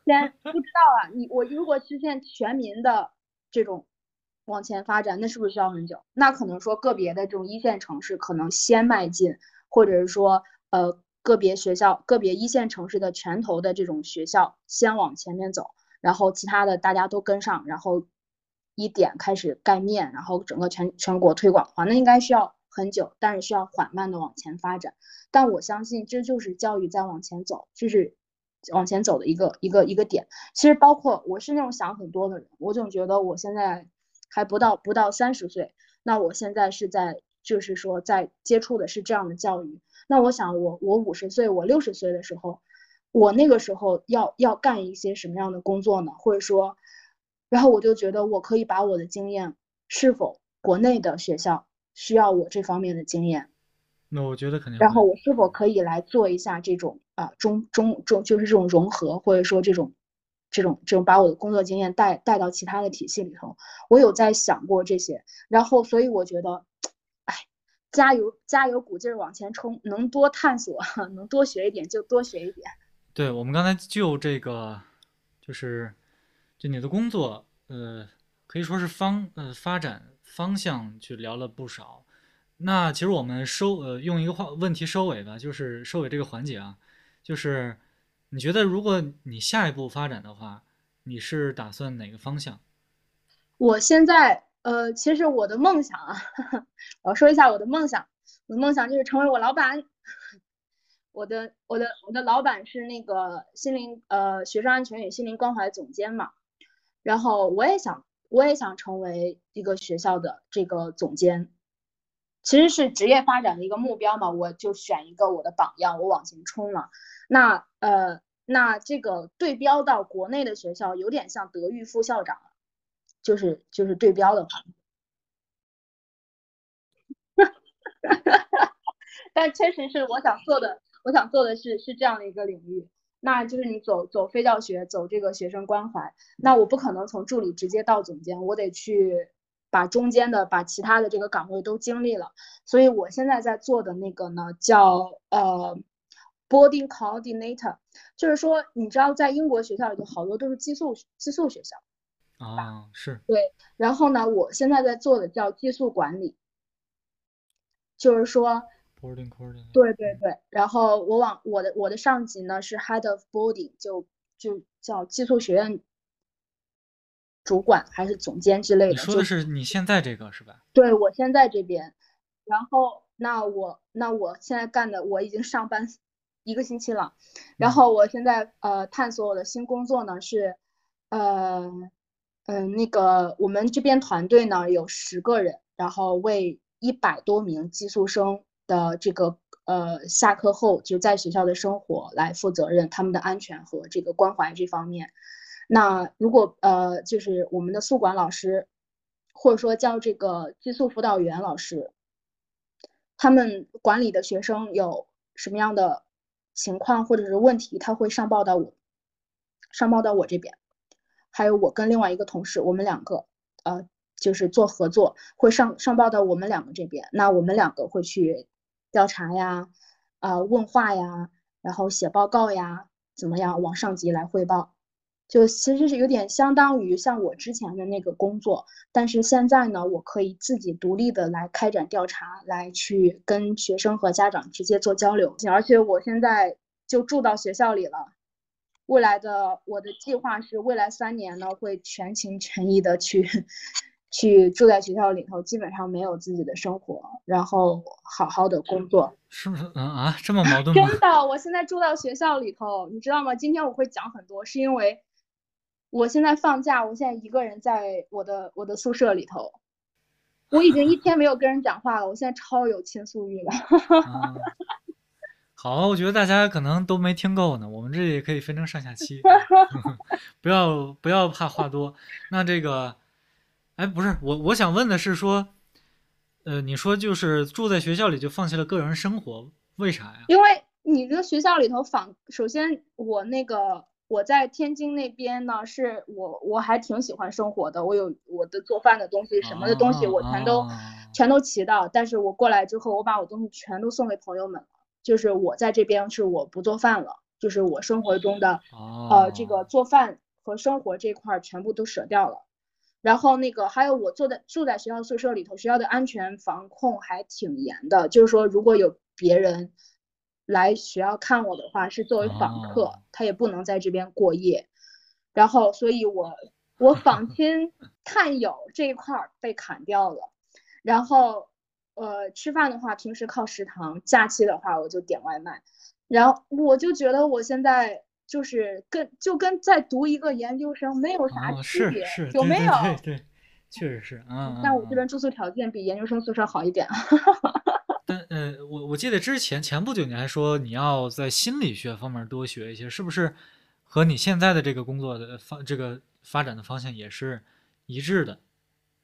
先不知道啊，你我如果实现全民的这种往前发展，那是不是需要很久？那可能说个别的这种一线城市可能先迈进。或者是说，呃，个别学校、个别一线城市的拳头的这种学校先往前面走，然后其他的大家都跟上，然后一点开始盖面，然后整个全全国推广的话，那应该需要很久，但是需要缓慢的往前发展。但我相信这就是教育在往前走，就是往前走的一个一个一个点。其实包括我是那种想很多的人，我总觉得我现在还不到不到三十岁，那我现在是在就是说在接触的是这样的教育。那我想我我五十岁我六十岁的时候，我那个时候要要干一些什么样的工作呢？或者说，然后我就觉得我可以把我的经验，是否国内的学校需要我这方面的经验？那我觉得肯定。然后我是否可以来做一下这种啊中中中，就是这种融合，或者说这种这种这种把我的工作经验带带到其他的体系里头？我有在想过这些，然后所以我觉得，哎，加油加油，鼓劲儿往前冲，能多探索，*laughs* 能多学一点就多学一点。对我们刚才就这个，就是就你的工作，呃，可以说是方呃发展方向去聊了不少。那其实我们收呃用一个话问题收尾吧，就是收尾这个环节啊，就是你觉得如果你下一步发展的话，你是打算哪个方向？我现在呃，其实我的梦想啊，*laughs* 我要说一下我的梦想，我的梦想就是成为我老板。*laughs* 我的我的我的老板是那个心灵呃学生安全与心灵关怀总监嘛，然后我也想我也想成为一个学校的这个总监。其实是职业发展的一个目标嘛，我就选一个我的榜样，我往前冲了。那呃，那这个对标到国内的学校，有点像德育副校长，就是就是对标的话。*laughs* 但确实是我想做的，我想做的是是这样的一个领域，那就是你走走非教学，走这个学生关怀。那我不可能从助理直接到总监，我得去。把中间的、把其他的这个岗位都经历了，所以我现在在做的那个呢，叫呃，boarding coordinator，就是说，你知道，在英国学校里头，好多都是寄宿寄宿学校啊，是对。然后呢，我现在在做的叫寄宿管理，就是说，boarding coordinator，对对对。然后我往我的我的上级呢是 head of boarding，就就叫寄宿学院。主管还是总监之类的？你说的是你现在这个是吧？对我现在这边，然后那我那我现在干的我已经上班一个星期了，然后我现在呃探索我的新工作呢是，呃嗯那个我们这边团队呢有十个人，然后为一百多名寄宿生的这个呃下课后就在学校的生活来负责任，他们的安全和这个关怀这方面。那如果呃，就是我们的宿管老师，或者说叫这个寄宿辅导员老师，他们管理的学生有什么样的情况或者是问题，他会上报到我，上报到我这边，还有我跟另外一个同事，我们两个呃，就是做合作，会上上报到我们两个这边，那我们两个会去调查呀，啊问话呀，然后写报告呀，怎么样往上级来汇报。就其实是有点相当于像我之前的那个工作，但是现在呢，我可以自己独立的来开展调查，来去跟学生和家长直接做交流。而且我现在就住到学校里了，未来的我的计划是未来三年呢会全情全意的去 *laughs* 去住在学校里头，基本上没有自己的生活，然后好好的工作。是不是？嗯啊，这么矛盾吗？真的，我现在住到学校里头，你知道吗？今天我会讲很多，是因为。我现在放假，我现在一个人在我的我的宿舍里头，我已经一天没有跟人讲话了，我现在超有倾诉欲了。*laughs* 好，我觉得大家可能都没听够呢，我们这也可以分成上下期，*laughs* 不要不要怕话多。那这个，哎，不是我我想问的是说，呃，你说就是住在学校里就放弃了个人生活，为啥呀？因为你这个学校里头访，首先我那个。我在天津那边呢，是我我还挺喜欢生活的，我有我的做饭的东西，什么的东西我全都全都齐到。但是我过来之后，我把我东西全都送给朋友们了，就是我在这边是我不做饭了，就是我生活中的呃这个做饭和生活这块全部都舍掉了。然后那个还有我坐在住在学校宿舍里头，学校的安全防控还挺严的，就是说如果有别人。来学校看我的话是作为访客，他也不能在这边过夜。然后，所以我我访 *laughs* 亲探友这一块儿被砍掉了。然后，呃，吃饭的话平时靠食堂，假期的话我就点外卖。然后我就觉得我现在就是跟就跟在读一个研究生没有啥区别，有没有？对对，确实是啊。但我这边住宿条件比研究生宿舍好一点。*laughs* 但呃，我我记得之前前不久你还说你要在心理学方面多学一些，是不是和你现在的这个工作的方这个发展的方向也是一致的？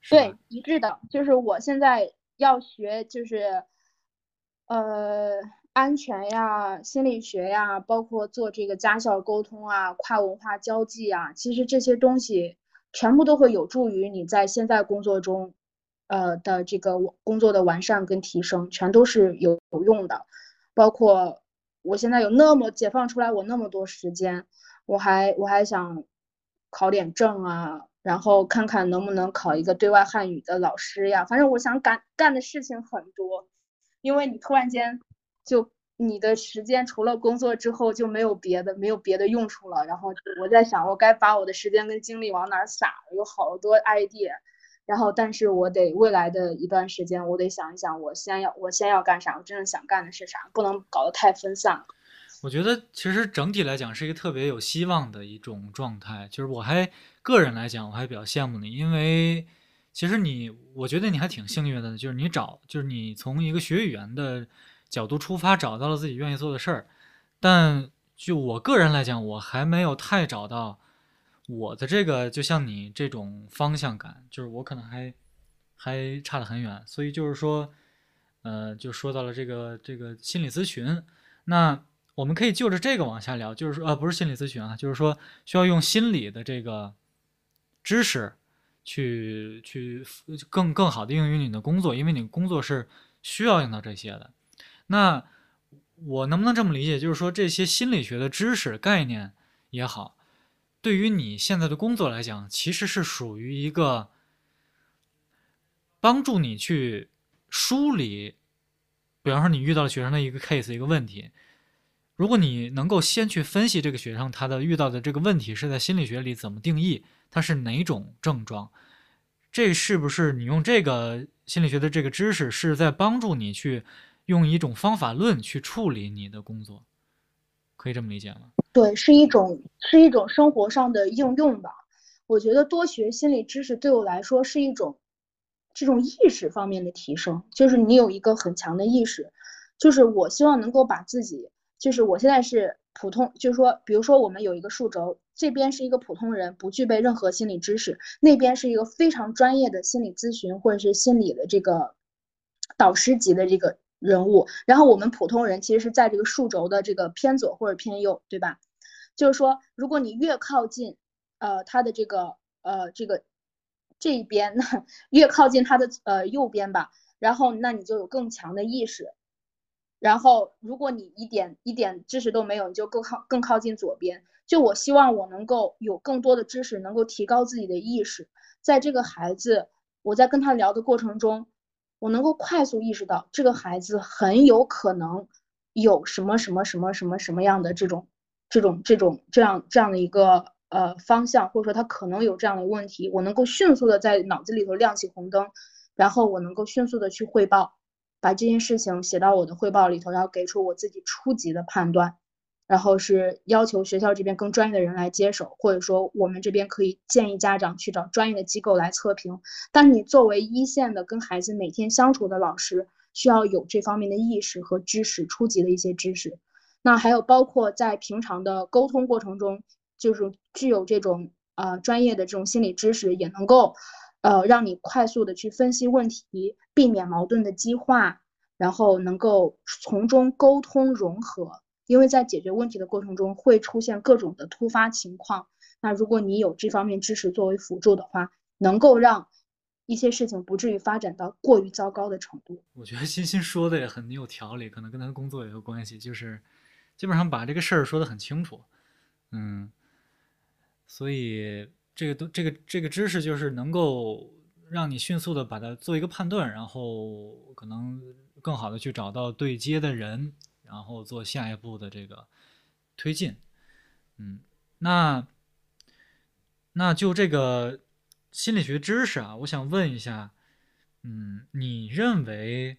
对，一致的，就是我现在要学，就是呃，安全呀、心理学呀，包括做这个家校沟通啊、跨文化交际啊，其实这些东西全部都会有助于你在现在工作中，呃的这个工作的完善跟提升，全都是有有用的。包括我现在有那么解放出来我那么多时间，我还我还想考点证啊。然后看看能不能考一个对外汉语的老师呀，反正我想干干的事情很多，因为你突然间就你的时间除了工作之后就没有别的，没有别的用处了。然后我在想，我该把我的时间跟精力往哪撒？有好多 idea，然后但是我得未来的一段时间，我得想一想，我先要我先要干啥？我真正想干的是啥？不能搞得太分散了。我觉得其实整体来讲是一个特别有希望的一种状态。就是我还个人来讲，我还比较羡慕你，因为其实你，我觉得你还挺幸运的，就是你找，就是你从一个学语言的角度出发，找到了自己愿意做的事儿。但就我个人来讲，我还没有太找到我的这个，就像你这种方向感，就是我可能还还差得很远。所以就是说，呃，就说到了这个这个心理咨询，那。我们可以就着这个往下聊，就是说，呃，不是心理咨询啊，就是说需要用心理的这个知识去去更更好的应用于你的工作，因为你工作是需要用到这些的。那我能不能这么理解，就是说这些心理学的知识概念也好，对于你现在的工作来讲，其实是属于一个帮助你去梳理，比方说你遇到了学生的一个 case 一个问题。如果你能够先去分析这个学生他的遇到的这个问题是在心理学里怎么定义，他是哪种症状，这是不是你用这个心理学的这个知识是在帮助你去用一种方法论去处理你的工作，可以这么理解吗？对，是一种是一种生活上的应用吧。我觉得多学心理知识对我来说是一种这种意识方面的提升，就是你有一个很强的意识，就是我希望能够把自己。就是我现在是普通，就是说，比如说我们有一个数轴，这边是一个普通人，不具备任何心理知识，那边是一个非常专业的心理咨询或者是心理的这个导师级的这个人物，然后我们普通人其实是在这个数轴的这个偏左或者偏右，对吧？就是说，如果你越靠近，呃，他的这个呃这个这一边，越靠近他的呃右边吧，然后那你就有更强的意识。然后，如果你一点一点知识都没有，你就更靠更靠近左边。就我希望我能够有更多的知识，能够提高自己的意识。在这个孩子，我在跟他聊的过程中，我能够快速意识到这个孩子很有可能有什么什么什么什么什么样的这种这种这种这样这样的一个呃方向，或者说他可能有这样的问题，我能够迅速的在脑子里头亮起红灯，然后我能够迅速的去汇报。把这件事情写到我的汇报里头，然后给出我自己初级的判断，然后是要求学校这边更专业的人来接手，或者说我们这边可以建议家长去找专业的机构来测评。但你作为一线的跟孩子每天相处的老师，需要有这方面的意识和知识，初级的一些知识。那还有包括在平常的沟通过程中，就是具有这种呃专业的这种心理知识，也能够。呃，让你快速的去分析问题，避免矛盾的激化，然后能够从中沟通融合。因为在解决问题的过程中会出现各种的突发情况，那如果你有这方面知识作为辅助的话，能够让一些事情不至于发展到过于糟糕的程度。我觉得欣欣说的也很有条理，可能跟他的工作也有关系，就是基本上把这个事儿说得很清楚。嗯，所以。这个都这个这个知识就是能够让你迅速的把它做一个判断，然后可能更好的去找到对接的人，然后做下一步的这个推进。嗯，那那就这个心理学知识啊，我想问一下，嗯，你认为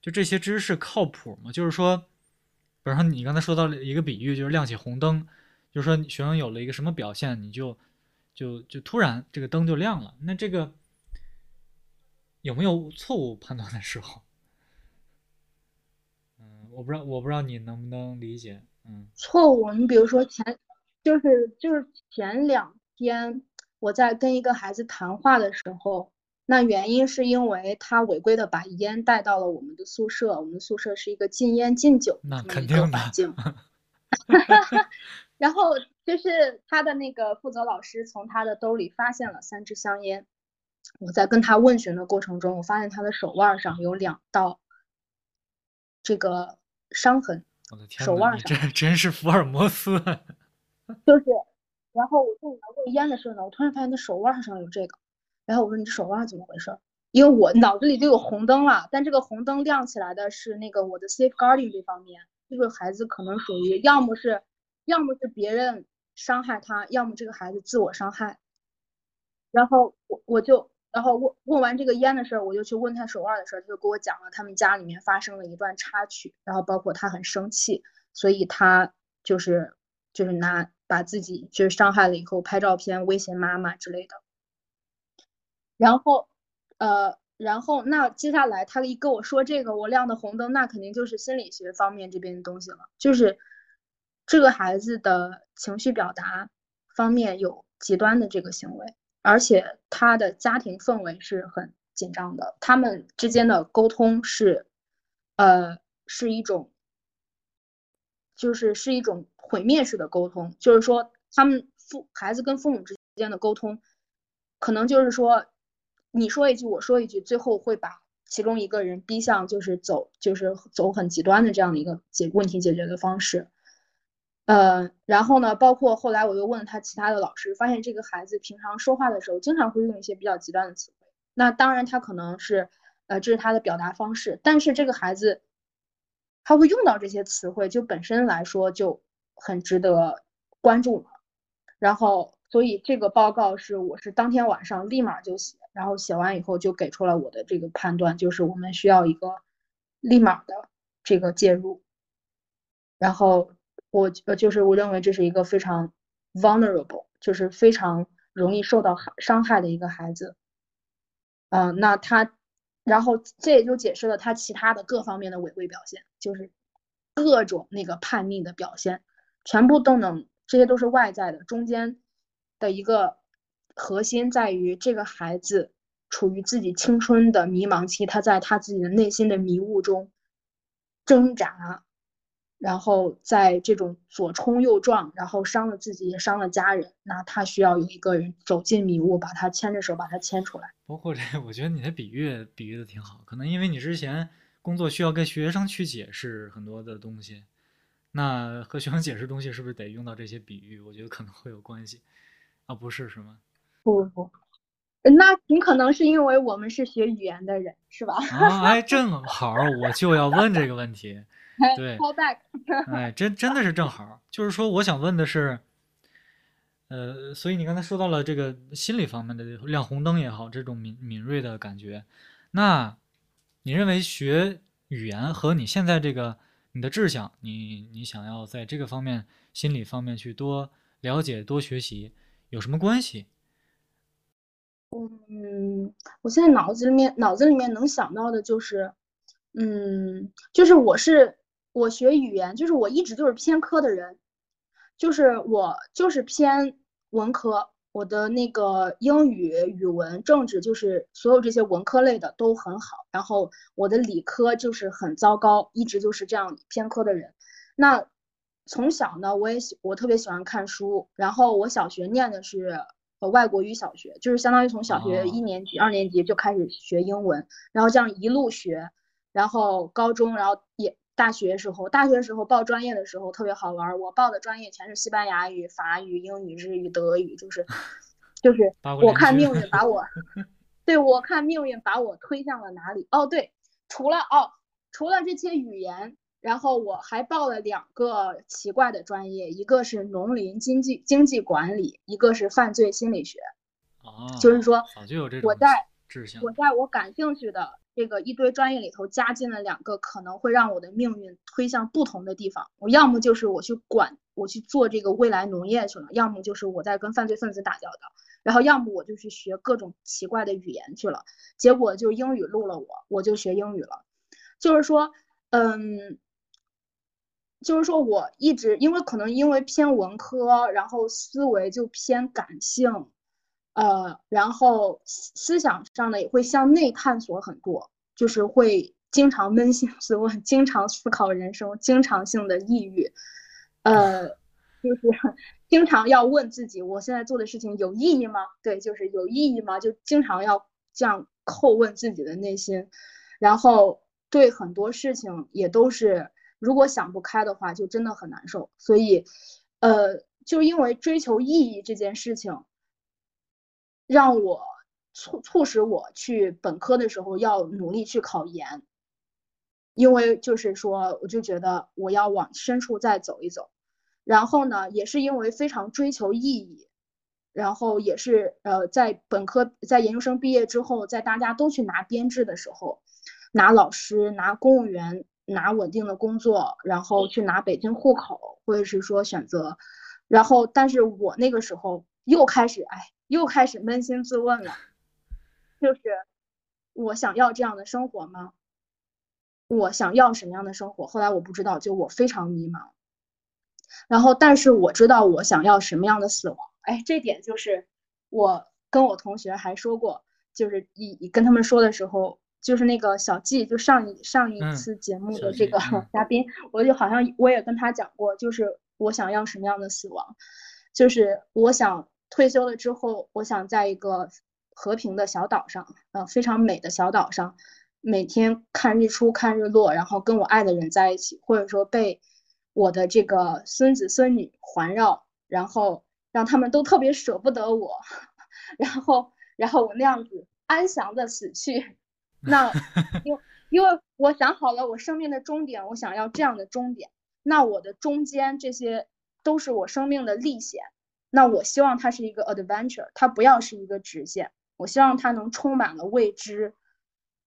就这些知识靠谱吗？就是说，比如说你刚才说到了一个比喻，就是亮起红灯，就是说学生有了一个什么表现，你就就就突然这个灯就亮了。那这个有没有错误判断的时候？嗯，我不知道，我不知道你能不能理解。嗯，错误，你比如说前就是就是前两天我在跟一个孩子谈话的时候。那原因是因为他违规的把烟带到了我们的宿舍，我们宿舍是一个禁烟禁酒的这么一个环境。*laughs* 然后就是他的那个负责老师从他的兜里发现了三支香烟。我在跟他问询的过程中，我发现他的手腕上有两道这个伤痕。我的天，手腕上这真是福尔摩斯。就是，然后我正拿过烟的时候呢，我突然发现他手腕上有这个。然后我说你这手腕怎么回事？因为我脑子里就有红灯了，但这个红灯亮起来的是那个我的 safeguarding 这方面，这个孩子可能属于要么是，要么是别人伤害他，要么这个孩子自我伤害。然后我我就然后问问完这个烟的事儿，我就去问他手腕的事儿，他就给我讲了他们家里面发生了一段插曲，然后包括他很生气，所以他就是就是拿把自己就是伤害了以后拍照片威胁妈妈之类的。然后，呃，然后那接下来他一跟我说这个我亮的红灯，那肯定就是心理学方面这边的东西了，就是这个孩子的情绪表达方面有极端的这个行为，而且他的家庭氛围是很紧张的，他们之间的沟通是，呃，是一种，就是是一种毁灭式的沟通，就是说他们父孩子跟父母之间的沟通，可能就是说。你说一句，我说一句，最后会把其中一个人逼向就是走就是走很极端的这样的一个解问题解决的方式。呃，然后呢，包括后来我又问了他其他的老师，发现这个孩子平常说话的时候经常会用一些比较极端的词汇。那当然他可能是呃这是他的表达方式，但是这个孩子他会用到这些词汇，就本身来说就很值得关注嘛。然后。所以这个报告是我是当天晚上立马就写，然后写完以后就给出了我的这个判断，就是我们需要一个立马的这个介入。然后我呃就是我认为这是一个非常 vulnerable，就是非常容易受到伤害的一个孩子。嗯，那他，然后这也就解释了他其他的各方面的违规表现，就是各种那个叛逆的表现，全部都能，这些都是外在的，中间。的一个核心在于，这个孩子处于自己青春的迷茫期，他在他自己的内心的迷雾中挣扎，然后在这种左冲右撞，然后伤了自己也伤了家人，那他需要有一个人走进迷雾，把他牵着手，把他牵出来。包括这，*laughs* 我觉得你的比喻比喻的挺好，可能因为你之前工作需要跟学生去解释很多的东西，那和学生解释东西是不是得用到这些比喻？我觉得可能会有关系。啊，不是是吗？不不，那挺可能是因为我们是学语言的人，是吧？啊，哎，正好我就要问这个问题。*laughs* 对，call back。哎，真真的是正好，就是说我想问的是，呃，所以你刚才说到了这个心理方面的亮红灯也好，这种敏敏锐的感觉，那你认为学语言和你现在这个你的志向，你你想要在这个方面心理方面去多了解、多学习？有什么关系？嗯，我现在脑子里面脑子里面能想到的就是，嗯，就是我是我学语言，就是我一直就是偏科的人，就是我就是偏文科，我的那个英语、语文、政治，就是所有这些文科类的都很好，然后我的理科就是很糟糕，一直就是这样偏科的人。那从小呢，我也喜我特别喜欢看书，然后我小学念的是呃外国语小学，就是相当于从小学一年级、二年级就开始学英文，然后这样一路学，然后高中，然后也大学时候，大学时候报专业的时候特别好玩，我报的专业全是西班牙语、法语、英语、日语、德语，就是 *laughs* 就是我看命运把我，*laughs* 对我看命运把我推向了哪里？哦对，除了哦除了这些语言。然后我还报了两个奇怪的专业，一个是农林经济经济管理，一个是犯罪心理学。哦，就是说，早就有这种我在。我在我感兴趣的这个一堆专业里头加进了两个可能会让我的命运推向不同的地方。我要么就是我去管，我去做这个未来农业去了；要么就是我在跟犯罪分子打交道；然后要么我就去学各种奇怪的语言去了。结果就英语录了我，我就学英语了。就是说，嗯，就是说我一直因为可能因为偏文科，然后思维就偏感性。呃，然后思想上呢也会向内探索很多，就是会经常扪心自问，经常思考人生，经常性的抑郁，呃，就是 *laughs* 经常要问自己，我现在做的事情有意义吗？对，就是有意义吗？就经常要这样叩问自己的内心，然后对很多事情也都是，如果想不开的话，就真的很难受。所以，呃，就因为追求意义这件事情。让我促促使我去本科的时候要努力去考研，因为就是说，我就觉得我要往深处再走一走。然后呢，也是因为非常追求意义，然后也是呃，在本科在研究生毕业之后，在大家都去拿编制的时候，拿老师、拿公务员、拿稳定的工作，然后去拿北京户口，或者是说选择，然后但是我那个时候又开始哎。又开始扪心自问了，就是我想要这样的生活吗？我想要什么样的生活？后来我不知道，就我非常迷茫。然后，但是我知道我想要什么样的死亡。哎，这点就是我跟我同学还说过，就是一跟他们说的时候，就是那个小季，就上一上一次节目的这个 *laughs* 嘉宾，我就好像我也跟他讲过，就是我想要什么样的死亡，就是我想。退休了之后，我想在一个和平的小岛上，呃，非常美的小岛上，每天看日出、看日落，然后跟我爱的人在一起，或者说被我的这个孙子孙女环绕，然后让他们都特别舍不得我，*laughs* 然后，然后我那样子安详的死去。*laughs* 那因因为我想好了我生命的终点，我想要这样的终点。那我的中间这些都是我生命的历险。那我希望它是一个 adventure，它不要是一个直线。我希望它能充满了未知，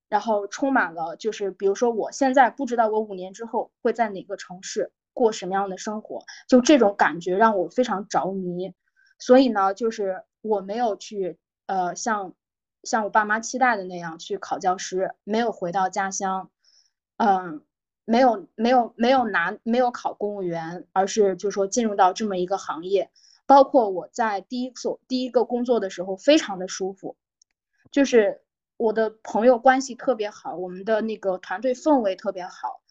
然后充满了就是，比如说我现在不知道我五年之后会在哪个城市过什么样的生活，就这种感觉让我非常着迷。所以呢，就是我没有去呃像像我爸妈期待的那样去考教师，没有回到家乡，嗯，没有没有没有拿没有考公务员，而是就说进入到这么一个行业。包括我在第一所第一个工作的时候，非常的舒服，就是我的朋友关系特别好，我们的那个团队氛围特别好，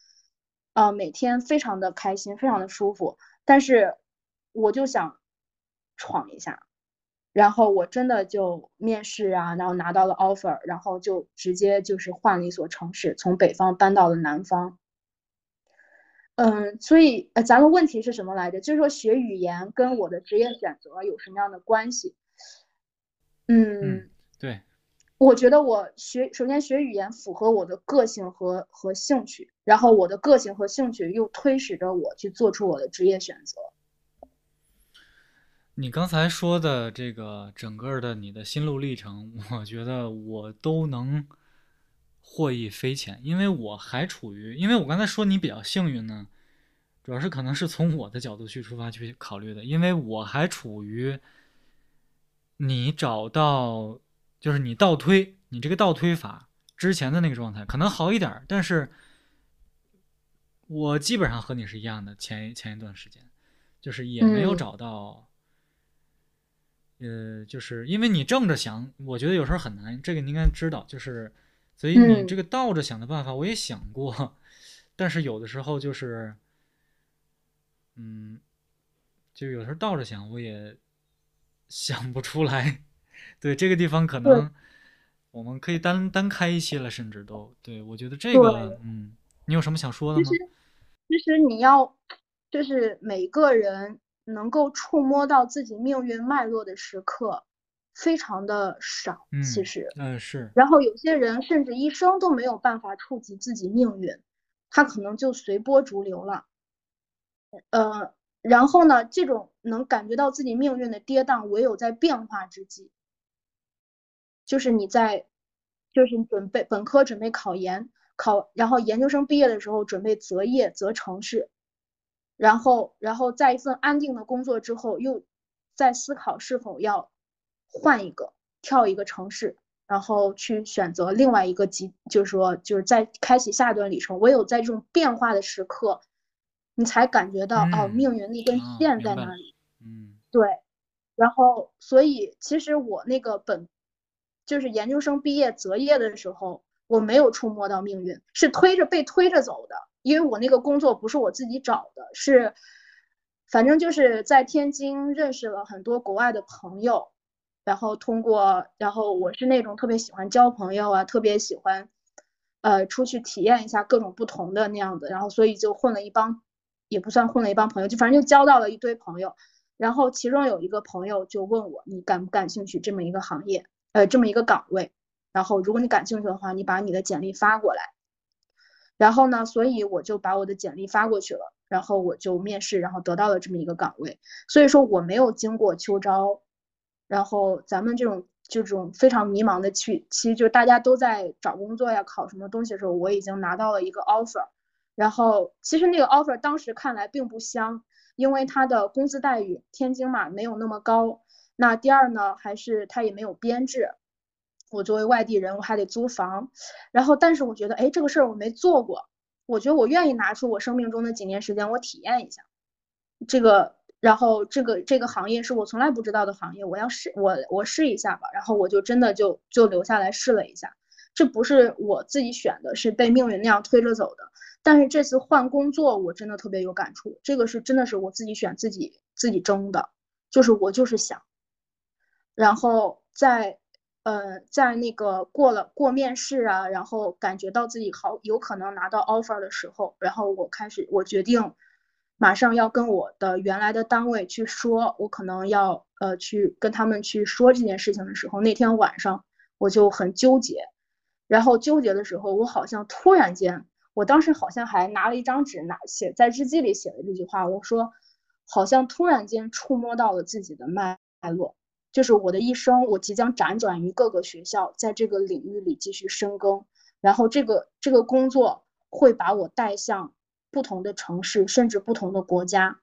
啊，每天非常的开心，非常的舒服。但是我就想闯一下，然后我真的就面试啊，然后拿到了 offer，然后就直接就是换了一所城市，从北方搬到了南方。嗯，所以呃，咱们问题是什么来着？就是说学语言跟我的职业选择有什么样的关系？嗯，对，我觉得我学首先学语言符合我的个性和和兴趣，然后我的个性和兴趣又推使着我去做出我的职业选择。你刚才说的这个整个的你的心路历程，我觉得我都能。获益匪浅，因为我还处于，因为我刚才说你比较幸运呢，主要是可能是从我的角度去出发去考虑的，因为我还处于你找到，就是你倒推你这个倒推法之前的那个状态，可能好一点，但是我基本上和你是一样的，前前一段时间，就是也没有找到，呃，就是因为你正着想，我觉得有时候很难，这个你应该知道，就是。所以你这个倒着想的办法我也想过，但是有的时候就是，嗯，就有时候倒着想我也想不出来。*laughs* 对这个地方可能我们可以单单开一期了，甚至都对我觉得这个，嗯，你有什么想说的吗？其实，其实你要就是每个人能够触摸到自己命运脉络的时刻。非常的少，其实，嗯是。然后有些人甚至一生都没有办法触及自己命运，他可能就随波逐流了。呃，然后呢，这种能感觉到自己命运的跌宕，唯有在变化之际，就是你在就是准备本科准备考研，考然后研究生毕业的时候准备择业择城市，然后然后在一份安定的工作之后，又在思考是否要换一个跳一个城市，然后去选择另外一个级，就是说就是在开启下一段旅程。唯有在这种变化的时刻，你才感觉到哦，命运那根线在那里。嗯，对。然后，所以其实我那个本。就是研究生毕业择业的时候，我没有触摸到命运，是推着被推着走的。因为我那个工作不是我自己找的，是反正就是在天津认识了很多国外的朋友，然后通过，然后我是那种特别喜欢交朋友啊，特别喜欢呃出去体验一下各种不同的那样子，然后所以就混了一帮，也不算混了一帮朋友，就反正就交到了一堆朋友。然后其中有一个朋友就问我，你感不感兴趣这么一个行业？呃，这么一个岗位，然后如果你感兴趣的话，你把你的简历发过来，然后呢，所以我就把我的简历发过去了，然后我就面试，然后得到了这么一个岗位。所以说我没有经过秋招，然后咱们这种这种非常迷茫的期期，就大家都在找工作呀、考什么东西的时候，我已经拿到了一个 offer，然后其实那个 offer 当时看来并不香，因为它的工资待遇天津嘛没有那么高。那第二呢，还是他也没有编制，我作为外地人，我还得租房，然后但是我觉得，哎，这个事儿我没做过，我觉得我愿意拿出我生命中的几年时间，我体验一下。这个，然后这个这个行业是我从来不知道的行业，我要试，我我试一下吧，然后我就真的就就留下来试了一下，这不是我自己选的，是被命运那样推着走的，但是这次换工作，我真的特别有感触，这个是真的是我自己选自己自己争的，就是我就是想。然后在，呃，在那个过了过面试啊，然后感觉到自己好有可能拿到 offer 的时候，然后我开始我决定，马上要跟我的原来的单位去说，我可能要呃去跟他们去说这件事情的时候，那天晚上我就很纠结，然后纠结的时候，我好像突然间，我当时好像还拿了一张纸拿写在日记里写了这句话，我说，好像突然间触摸到了自己的脉络。就是我的一生，我即将辗转于各个学校，在这个领域里继续深耕，然后这个这个工作会把我带向不同的城市，甚至不同的国家，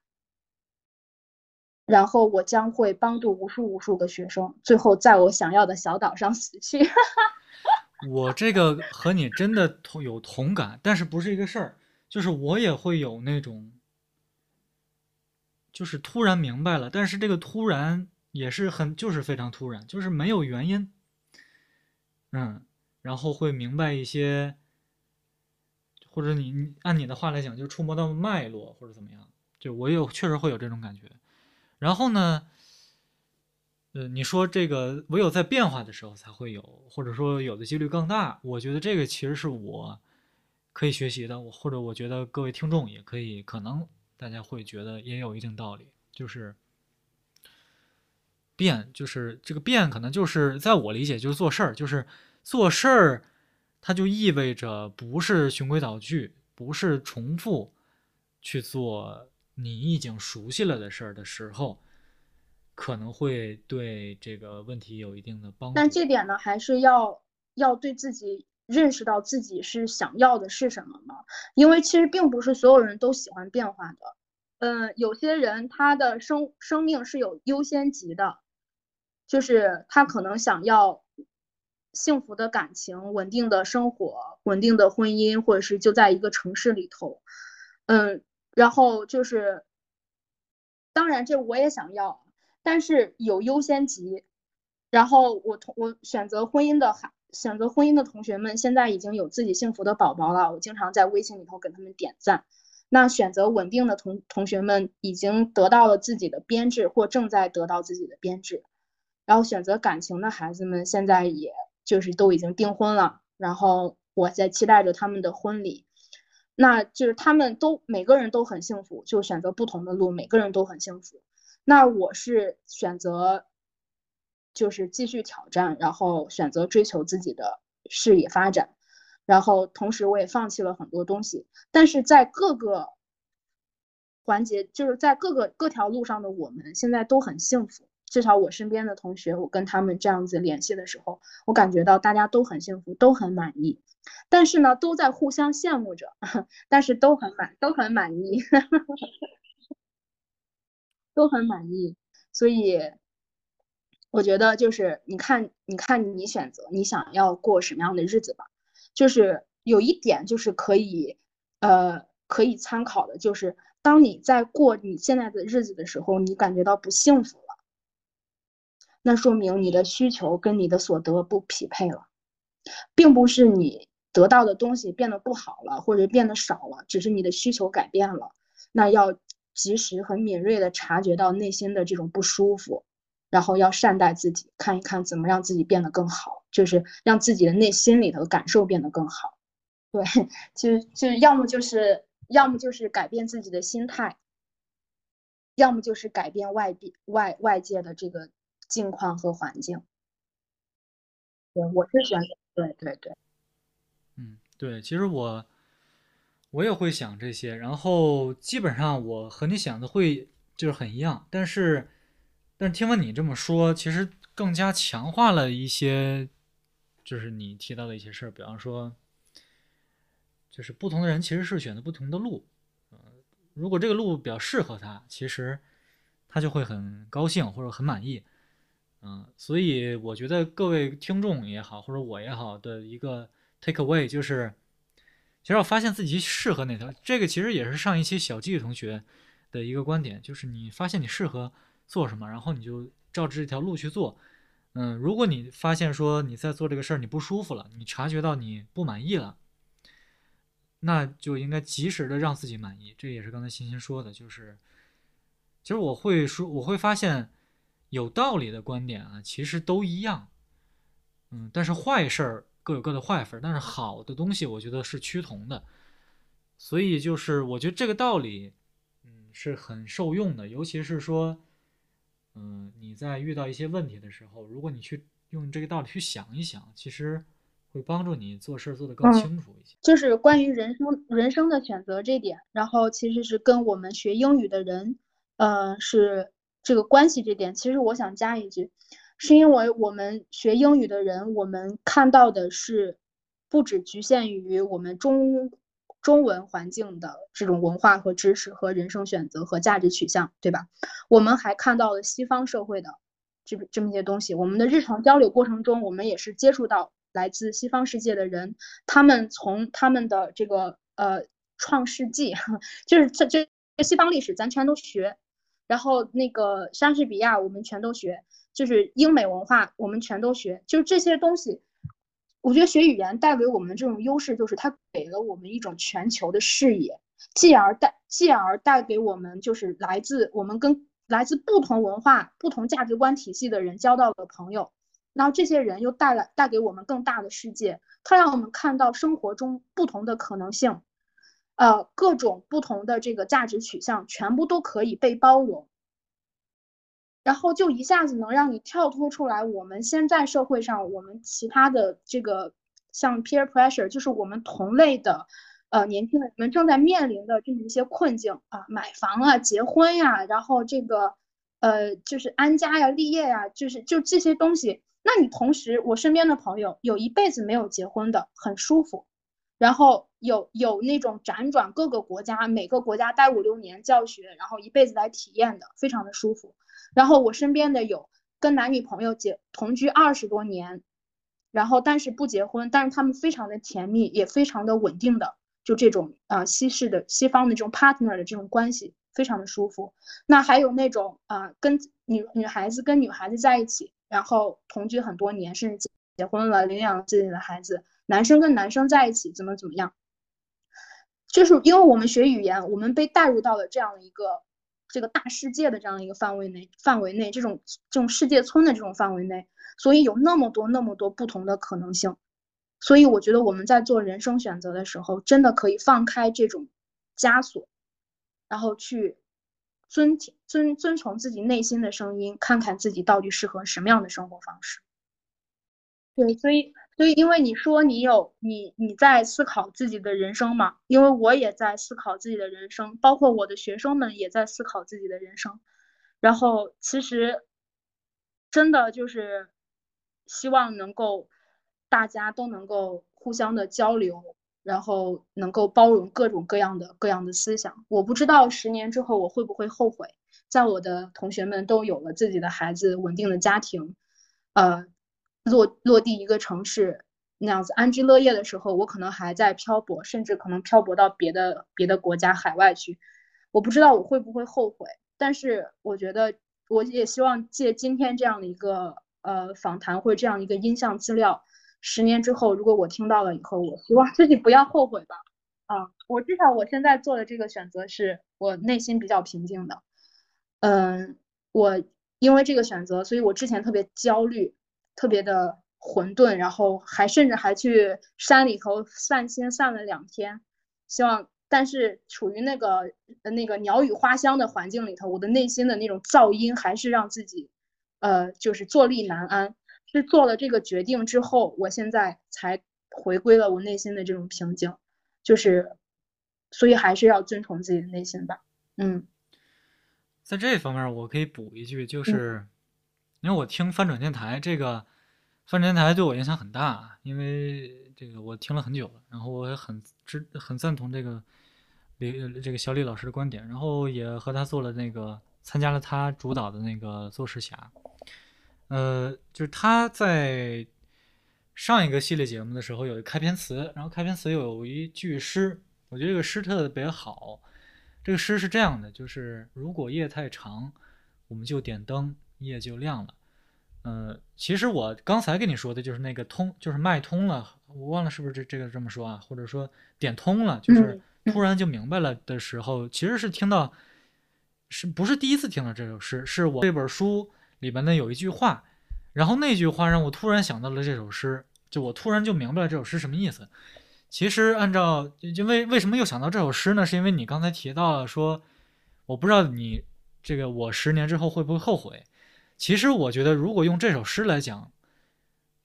然后我将会帮助无数无数个学生，最后在我想要的小岛上死去。*laughs* 我这个和你真的同有同感，但是不是一个事儿，就是我也会有那种，就是突然明白了，但是这个突然。也是很，就是非常突然，就是没有原因，嗯，然后会明白一些，或者你你按你的话来讲，就触摸到脉络或者怎么样，就我有确实会有这种感觉。然后呢，呃，你说这个唯有在变化的时候才会有，或者说有的几率更大，我觉得这个其实是我可以学习的，我或者我觉得各位听众也可以，可能大家会觉得也有一定道理，就是。变就是这个变，可能就是在我理解就是做事儿，就是做事儿，它就意味着不是循规蹈矩，不是重复去做你已经熟悉了的事儿的时候，可能会对这个问题有一定的帮助。但这点呢，还是要要对自己认识到自己是想要的是什么嘛？因为其实并不是所有人都喜欢变化的，嗯，有些人他的生生命是有优先级的。就是他可能想要幸福的感情、稳定的生活、稳定的婚姻，或者是就在一个城市里头，嗯，然后就是，当然这我也想要，但是有优先级。然后我同我选择婚姻的孩，选择婚姻的同学们现在已经有自己幸福的宝宝了，我经常在微信里头给他们点赞。那选择稳定的同同学们已经得到了自己的编制，或正在得到自己的编制。然后选择感情的孩子们现在也就是都已经订婚了，然后我在期待着他们的婚礼，那就是他们都每个人都很幸福，就选择不同的路，每个人都很幸福。那我是选择就是继续挑战，然后选择追求自己的事业发展，然后同时我也放弃了很多东西，但是在各个环节，就是在各个各条路上的我们现在都很幸福。至少我身边的同学，我跟他们这样子联系的时候，我感觉到大家都很幸福，都很满意，但是呢，都在互相羡慕着，*laughs* 但是都很满，都很满意，*laughs* 都很满意。所以我觉得就是你看，你看你选择你想要过什么样的日子吧。就是有一点就是可以，呃，可以参考的，就是当你在过你现在的日子的时候，你感觉到不幸福。那说明你的需求跟你的所得不匹配了，并不是你得到的东西变得不好了或者变得少了，只是你的需求改变了。那要及时很敏锐的察觉到内心的这种不舒服，然后要善待自己，看一看怎么让自己变得更好，就是让自己的内心里头感受变得更好。对，其实就要么就是要么就是改变自己的心态，要么就是改变外边外外界的这个。境况和环境，对，我是选择，对对对，嗯，对，其实我我也会想这些，然后基本上我和你想的会就是很一样，但是，但是听完你这么说，其实更加强化了一些，就是你提到的一些事儿，比方说，就是不同的人其实是选择不同的路，嗯，如果这个路比较适合他，其实他就会很高兴或者很满意。嗯，所以我觉得各位听众也好，或者我也好的一个 take away 就是，其实我发现自己适合哪条。这个其实也是上一期小季同学的一个观点，就是你发现你适合做什么，然后你就照着这条路去做。嗯，如果你发现说你在做这个事儿你不舒服了，你察觉到你不满意了，那就应该及时的让自己满意。这也是刚才欣欣说的，就是其实我会说，我会发现。有道理的观点啊，其实都一样，嗯，但是坏事儿各有各的坏分，但是好的东西我觉得是趋同的，所以就是我觉得这个道理，嗯，是很受用的，尤其是说，嗯，你在遇到一些问题的时候，如果你去用这个道理去想一想，其实会帮助你做事做得更清楚一些。就是关于人生人生的选择这点，然后其实是跟我们学英语的人，呃，是。这个关系这点，其实我想加一句，是因为我们学英语的人，我们看到的是不只局限于我们中中文环境的这种文化和知识和人生选择和价值取向，对吧？我们还看到了西方社会的这这么些东西。我们的日常交流过程中，我们也是接触到来自西方世界的人，他们从他们的这个呃创世纪，*laughs* 就是这这西方历史，咱全都学。然后那个莎士比亚，我们全都学，就是英美文化，我们全都学，就是这些东西。我觉得学语言带给我们这种优势，就是它给了我们一种全球的视野，继而带继而带给我们就是来自我们跟来自不同文化、不同价值观体系的人交到的朋友，然后这些人又带来带给我们更大的世界，它让我们看到生活中不同的可能性。呃，各种不同的这个价值取向全部都可以被包容，然后就一下子能让你跳脱出来。我们现在社会上，我们其他的这个像 peer pressure，就是我们同类的呃年轻人们正在面临的这么一些困境啊，买房啊，结婚呀，然后这个呃就是安家呀、立业呀，就是就这些东西。那你同时，我身边的朋友有一辈子没有结婚的，很舒服。然后有有那种辗转各个国家，每个国家待五六年教学，然后一辈子来体验的，非常的舒服。然后我身边的有跟男女朋友结同居二十多年，然后但是不结婚，但是他们非常的甜蜜，也非常的稳定的，就这种啊西式的西方的这种 partner 的这种关系，非常的舒服。那还有那种啊跟女女孩子跟女孩子在一起，然后同居很多年，甚至结婚了，领养自己的孩子。男生跟男生在一起怎么怎么样？就是因为我们学语言，我们被带入到了这样一个这个大世界的这样一个范围内，范围内这种这种世界村的这种范围内，所以有那么多那么多不同的可能性。所以我觉得我们在做人生选择的时候，真的可以放开这种枷锁，然后去遵听遵遵从自己内心的声音，看看自己到底适合什么样的生活方式。对，所以。所以，因为你说你有你你在思考自己的人生嘛？因为我也在思考自己的人生，包括我的学生们也在思考自己的人生。然后，其实真的就是希望能够大家都能够互相的交流，然后能够包容各种各样的各样的思想。我不知道十年之后我会不会后悔，在我的同学们都有了自己的孩子、稳定的家庭，呃，落落地一个城市那样子安居乐业的时候，我可能还在漂泊，甚至可能漂泊到别的别的国家海外去。我不知道我会不会后悔，但是我觉得。我也希望借今天这样的一个呃访谈或者这样一个音像资料，十年之后如果我听到了以后，我希望自己不要后悔吧。啊，我至少我现在做的这个选择是我内心比较平静的。嗯，我因为这个选择，所以我之前特别焦虑，特别的混沌，然后还甚至还去山里头散心散了两天，希望。但是处于那个那个鸟语花香的环境里头，我的内心的那种噪音还是让自己，呃，就是坐立难安。是做了这个决定之后，我现在才回归了我内心的这种平静。就是，所以还是要遵从自己的内心吧。嗯，在这方面我可以补一句，就是因为我听翻转电台，这个翻转电台对我影响很大，因为这个我听了很久了，然后我也很支很赞同这个。李这个小李老师的观点，然后也和他做了那个参加了他主导的那个做事侠，呃，就是他在上一个系列节目的时候有一开篇词，然后开篇词有一句诗，我觉得这个诗特别好。这个诗是这样的，就是如果夜太长，我们就点灯，夜就亮了。嗯，其实我刚才跟你说的就是那个通，就是脉通了，我忘了是不是这这个这么说啊，或者说点通了，就是。突然就明白了的时候，其实是听到，是不是第一次听到这首诗？是我这本书里边呢有一句话，然后那句话让我突然想到了这首诗，就我突然就明白了这首诗什么意思。其实按照，因为为什么又想到这首诗呢？是因为你刚才提到了说，我不知道你这个我十年之后会不会后悔。其实我觉得，如果用这首诗来讲，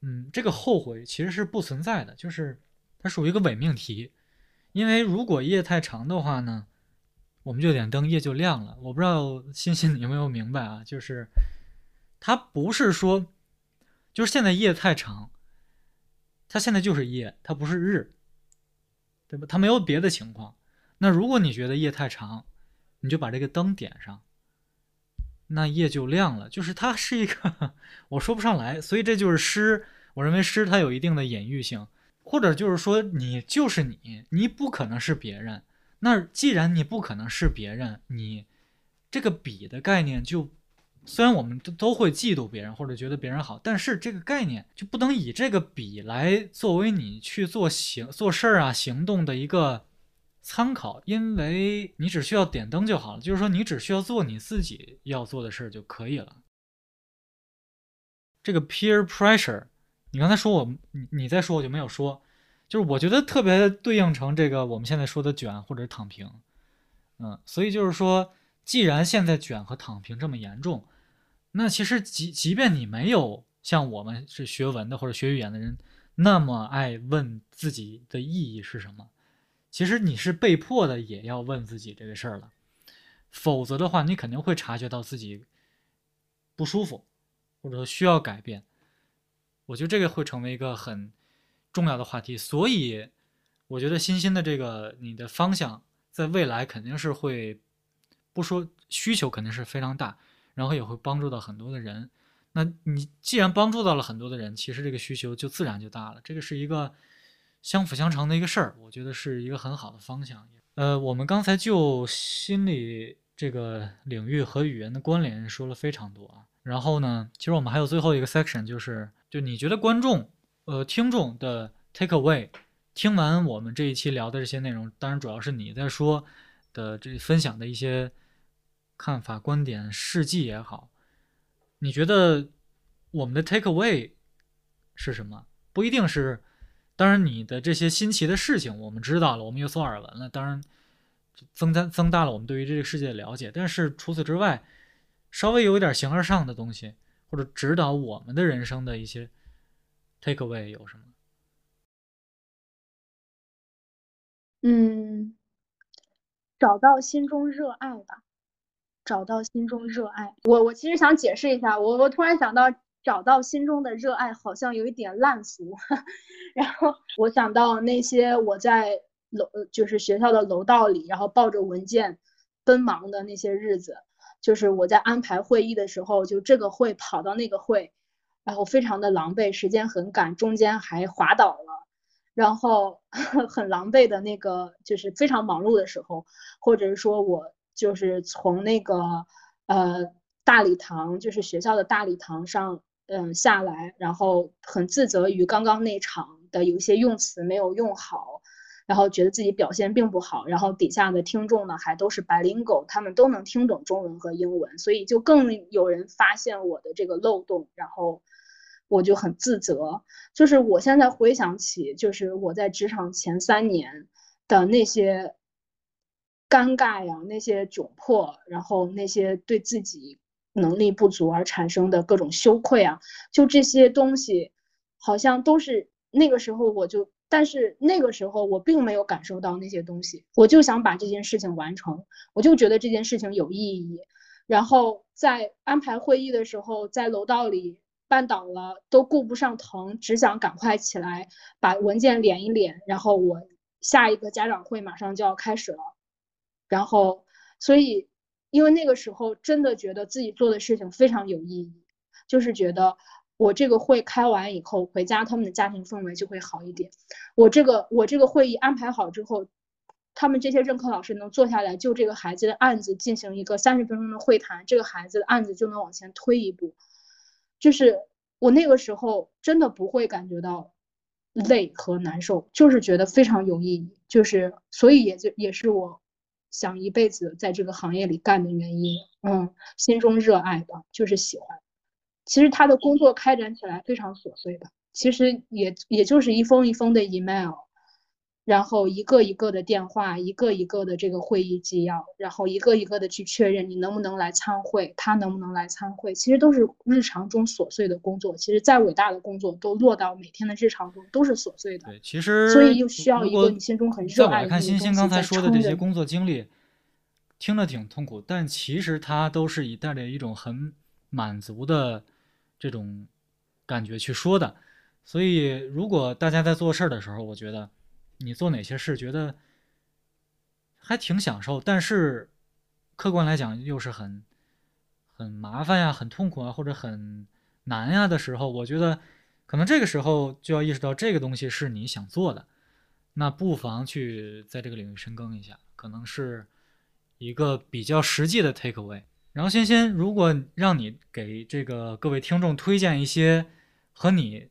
嗯，这个后悔其实是不存在的，就是它属于一个伪命题。因为如果夜太长的话呢，我们就点灯，夜就亮了。我不知道欣欣你有没有明白啊？就是它不是说，就是现在夜太长，它现在就是夜，它不是日，对吧？它没有别的情况。那如果你觉得夜太长，你就把这个灯点上，那夜就亮了。就是它是一个，我说不上来。所以这就是诗，我认为诗它有一定的隐喻性。或者就是说，你就是你，你不可能是别人。那既然你不可能是别人，你这个比的概念就，虽然我们都都会嫉妒别人或者觉得别人好，但是这个概念就不能以这个比来作为你去做行做事儿啊行动的一个参考，因为你只需要点灯就好了。就是说，你只需要做你自己要做的事儿就可以了。这个 peer pressure。你刚才说我，你你在说我就没有说，就是我觉得特别对应成这个我们现在说的卷或者躺平，嗯，所以就是说，既然现在卷和躺平这么严重，那其实即即便你没有像我们是学文的或者学语言的人那么爱问自己的意义是什么，其实你是被迫的也要问自己这个事儿了，否则的话，你肯定会察觉到自己不舒服，或者说需要改变。我觉得这个会成为一个很重要的话题，所以我觉得新兴的这个你的方向在未来肯定是会不说需求肯定是非常大，然后也会帮助到很多的人。那你既然帮助到了很多的人，其实这个需求就自然就大了。这个是一个相辅相成的一个事儿，我觉得是一个很好的方向。呃，我们刚才就心理这个领域和语言的关联说了非常多啊。然后呢，其实我们还有最后一个 section，就是就你觉得观众，呃，听众的 take away，听完我们这一期聊的这些内容，当然主要是你在说的这分享的一些看法、观点、事迹也好，你觉得我们的 take away 是什么？不一定是，当然你的这些新奇的事情我们知道了，我们有所耳闻了，当然增加增大了我们对于这个世界的了解，但是除此之外。稍微有一点形而上的东西，或者指导我们的人生的一些 take away 有什么？嗯，找到心中热爱吧。找到心中热爱。我我其实想解释一下，我我突然想到，找到心中的热爱好像有一点烂俗。*laughs* 然后我想到那些我在楼就是学校的楼道里，然后抱着文件奔忙的那些日子，就是我在安排会议的时候，就这个会跑到那个会，然后非常的狼狈，时间很赶，中间还滑倒了，然后 *laughs* 很狼狈的那个就是非常忙碌的时候，或者是说我就是从那个呃大礼堂，就是学校的大礼堂上嗯下来，然后很自责于刚刚那场。的有些用词没有用好，然后觉得自己表现并不好，然后底下的听众呢还都是白领狗，他们都能听懂中文和英文，所以就更有人发现我的这个漏洞，然后我就很自责。就是我现在回想起，就是我在职场前三年的那些尴尬呀，那些窘迫，然后那些对自己能力不足而产生的各种羞愧啊，就这些东西，好像都是。那个时候我就，但是那个时候我并没有感受到那些东西，我就想把这件事情完成，我就觉得这件事情有意义。然后在安排会议的时候，在楼道里绊倒了，都顾不上疼，只想赶快起来把文件连一连。然后我下一个家长会马上就要开始了，然后所以因为那个时候真的觉得自己做的事情非常有意义，就是觉得。我这个会开完以后回家，他们的家庭氛围就会好一点。我这个我这个会议安排好之后，他们这些任课老师能坐下来就这个孩子的案子进行一个三十分钟的会谈，这个孩子的案子就能往前推一步。就是我那个时候真的不会感觉到累和难受，就是觉得非常有意义。就是所以也就也是我想一辈子在这个行业里干的原因。嗯，心中热爱的就是喜欢。其实他的工作开展起来非常琐碎的，其实也也就是一封一封的 email，然后一个一个的电话，一个一个的这个会议纪要，然后一个一个的去确认你能不能来参会，他能不能来参会，其实都是日常中琐碎的工作。其实再伟大的工作都落到每天的日常中都是琐碎的。对，其实所以又需要一个你心中很热爱的看欣欣刚才说的这些工作经历，听着挺痛苦，但其实他都是以带着一种很满足的。这种感觉去说的，所以如果大家在做事儿的时候，我觉得你做哪些事觉得还挺享受，但是客观来讲又是很很麻烦呀、很痛苦啊或者很难呀的时候，我觉得可能这个时候就要意识到这个东西是你想做的，那不妨去在这个领域深耕一下，可能是一个比较实际的 take away。然后，欣欣，如果让你给这个各位听众推荐一些和你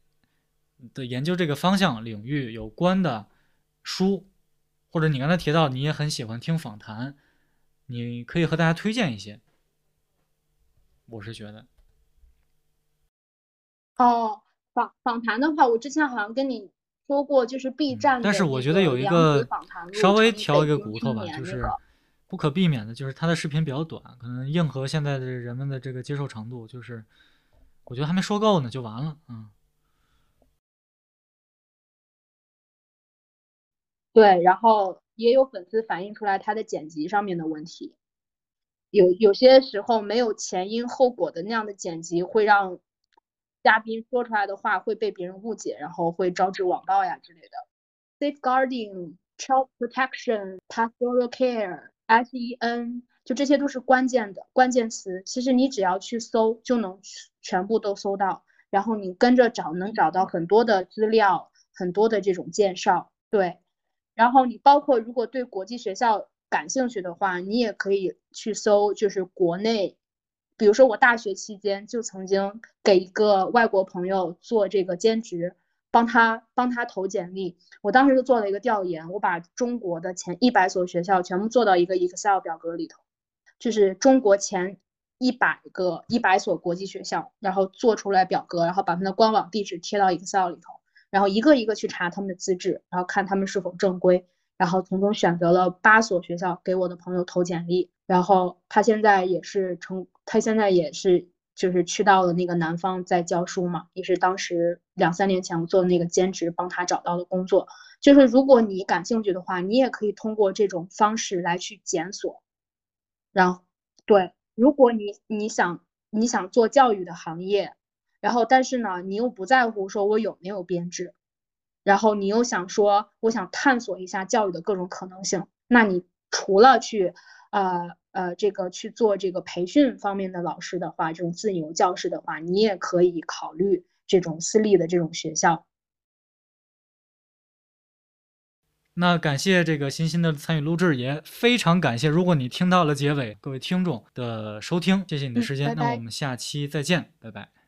的研究这个方向领域有关的书，或者你刚才提到你也很喜欢听访谈，你可以和大家推荐一些。我是觉得，哦，访访谈的话，我之前好像跟你说过，就是 B 站，但是我觉得有一个稍微挑一个骨头吧，就是。不可避免的就是他的视频比较短，可能硬核现在的人们的这个接受程度，就是我觉得还没说够呢就完了，嗯。对，然后也有粉丝反映出来他的剪辑上面的问题，有有些时候没有前因后果的那样的剪辑，会让嘉宾说出来的话会被别人误解，然后会招致网暴呀之类的。Safeguarding, child protection, pastoral care. S E N 就这些都是关键的关键词，其实你只要去搜就能全部都搜到，然后你跟着找能找到很多的资料，很多的这种介绍，对。然后你包括如果对国际学校感兴趣的话，你也可以去搜，就是国内，比如说我大学期间就曾经给一个外国朋友做这个兼职。帮他帮他投简历，我当时就做了一个调研，我把中国的前一百所学校全部做到一个 Excel 表格里头，就是中国前一百个一百所国际学校，然后做出来表格，然后把他们的官网地址贴到 Excel 里头，然后一个一个去查他们的资质，然后看他们是否正规，然后从中选择了八所学校给我的朋友投简历，然后他现在也是成，他现在也是。就是去到了那个南方在教书嘛，也是当时两三年前我做的那个兼职帮他找到的工作。就是如果你感兴趣的话，你也可以通过这种方式来去检索。然后，对如果你你想你想做教育的行业，然后但是呢，你又不在乎说我有没有编制，然后你又想说我想探索一下教育的各种可能性，那你除了去呃呃这个去做这个培训方面的老师的话，这种自由教师的话，你也可以考虑这种私立的这种学校。那感谢这个欣欣的参与录制，也非常感谢，如果你听到了结尾，各位听众的收听，谢谢你的时间。拜拜那我们下期再见，拜拜。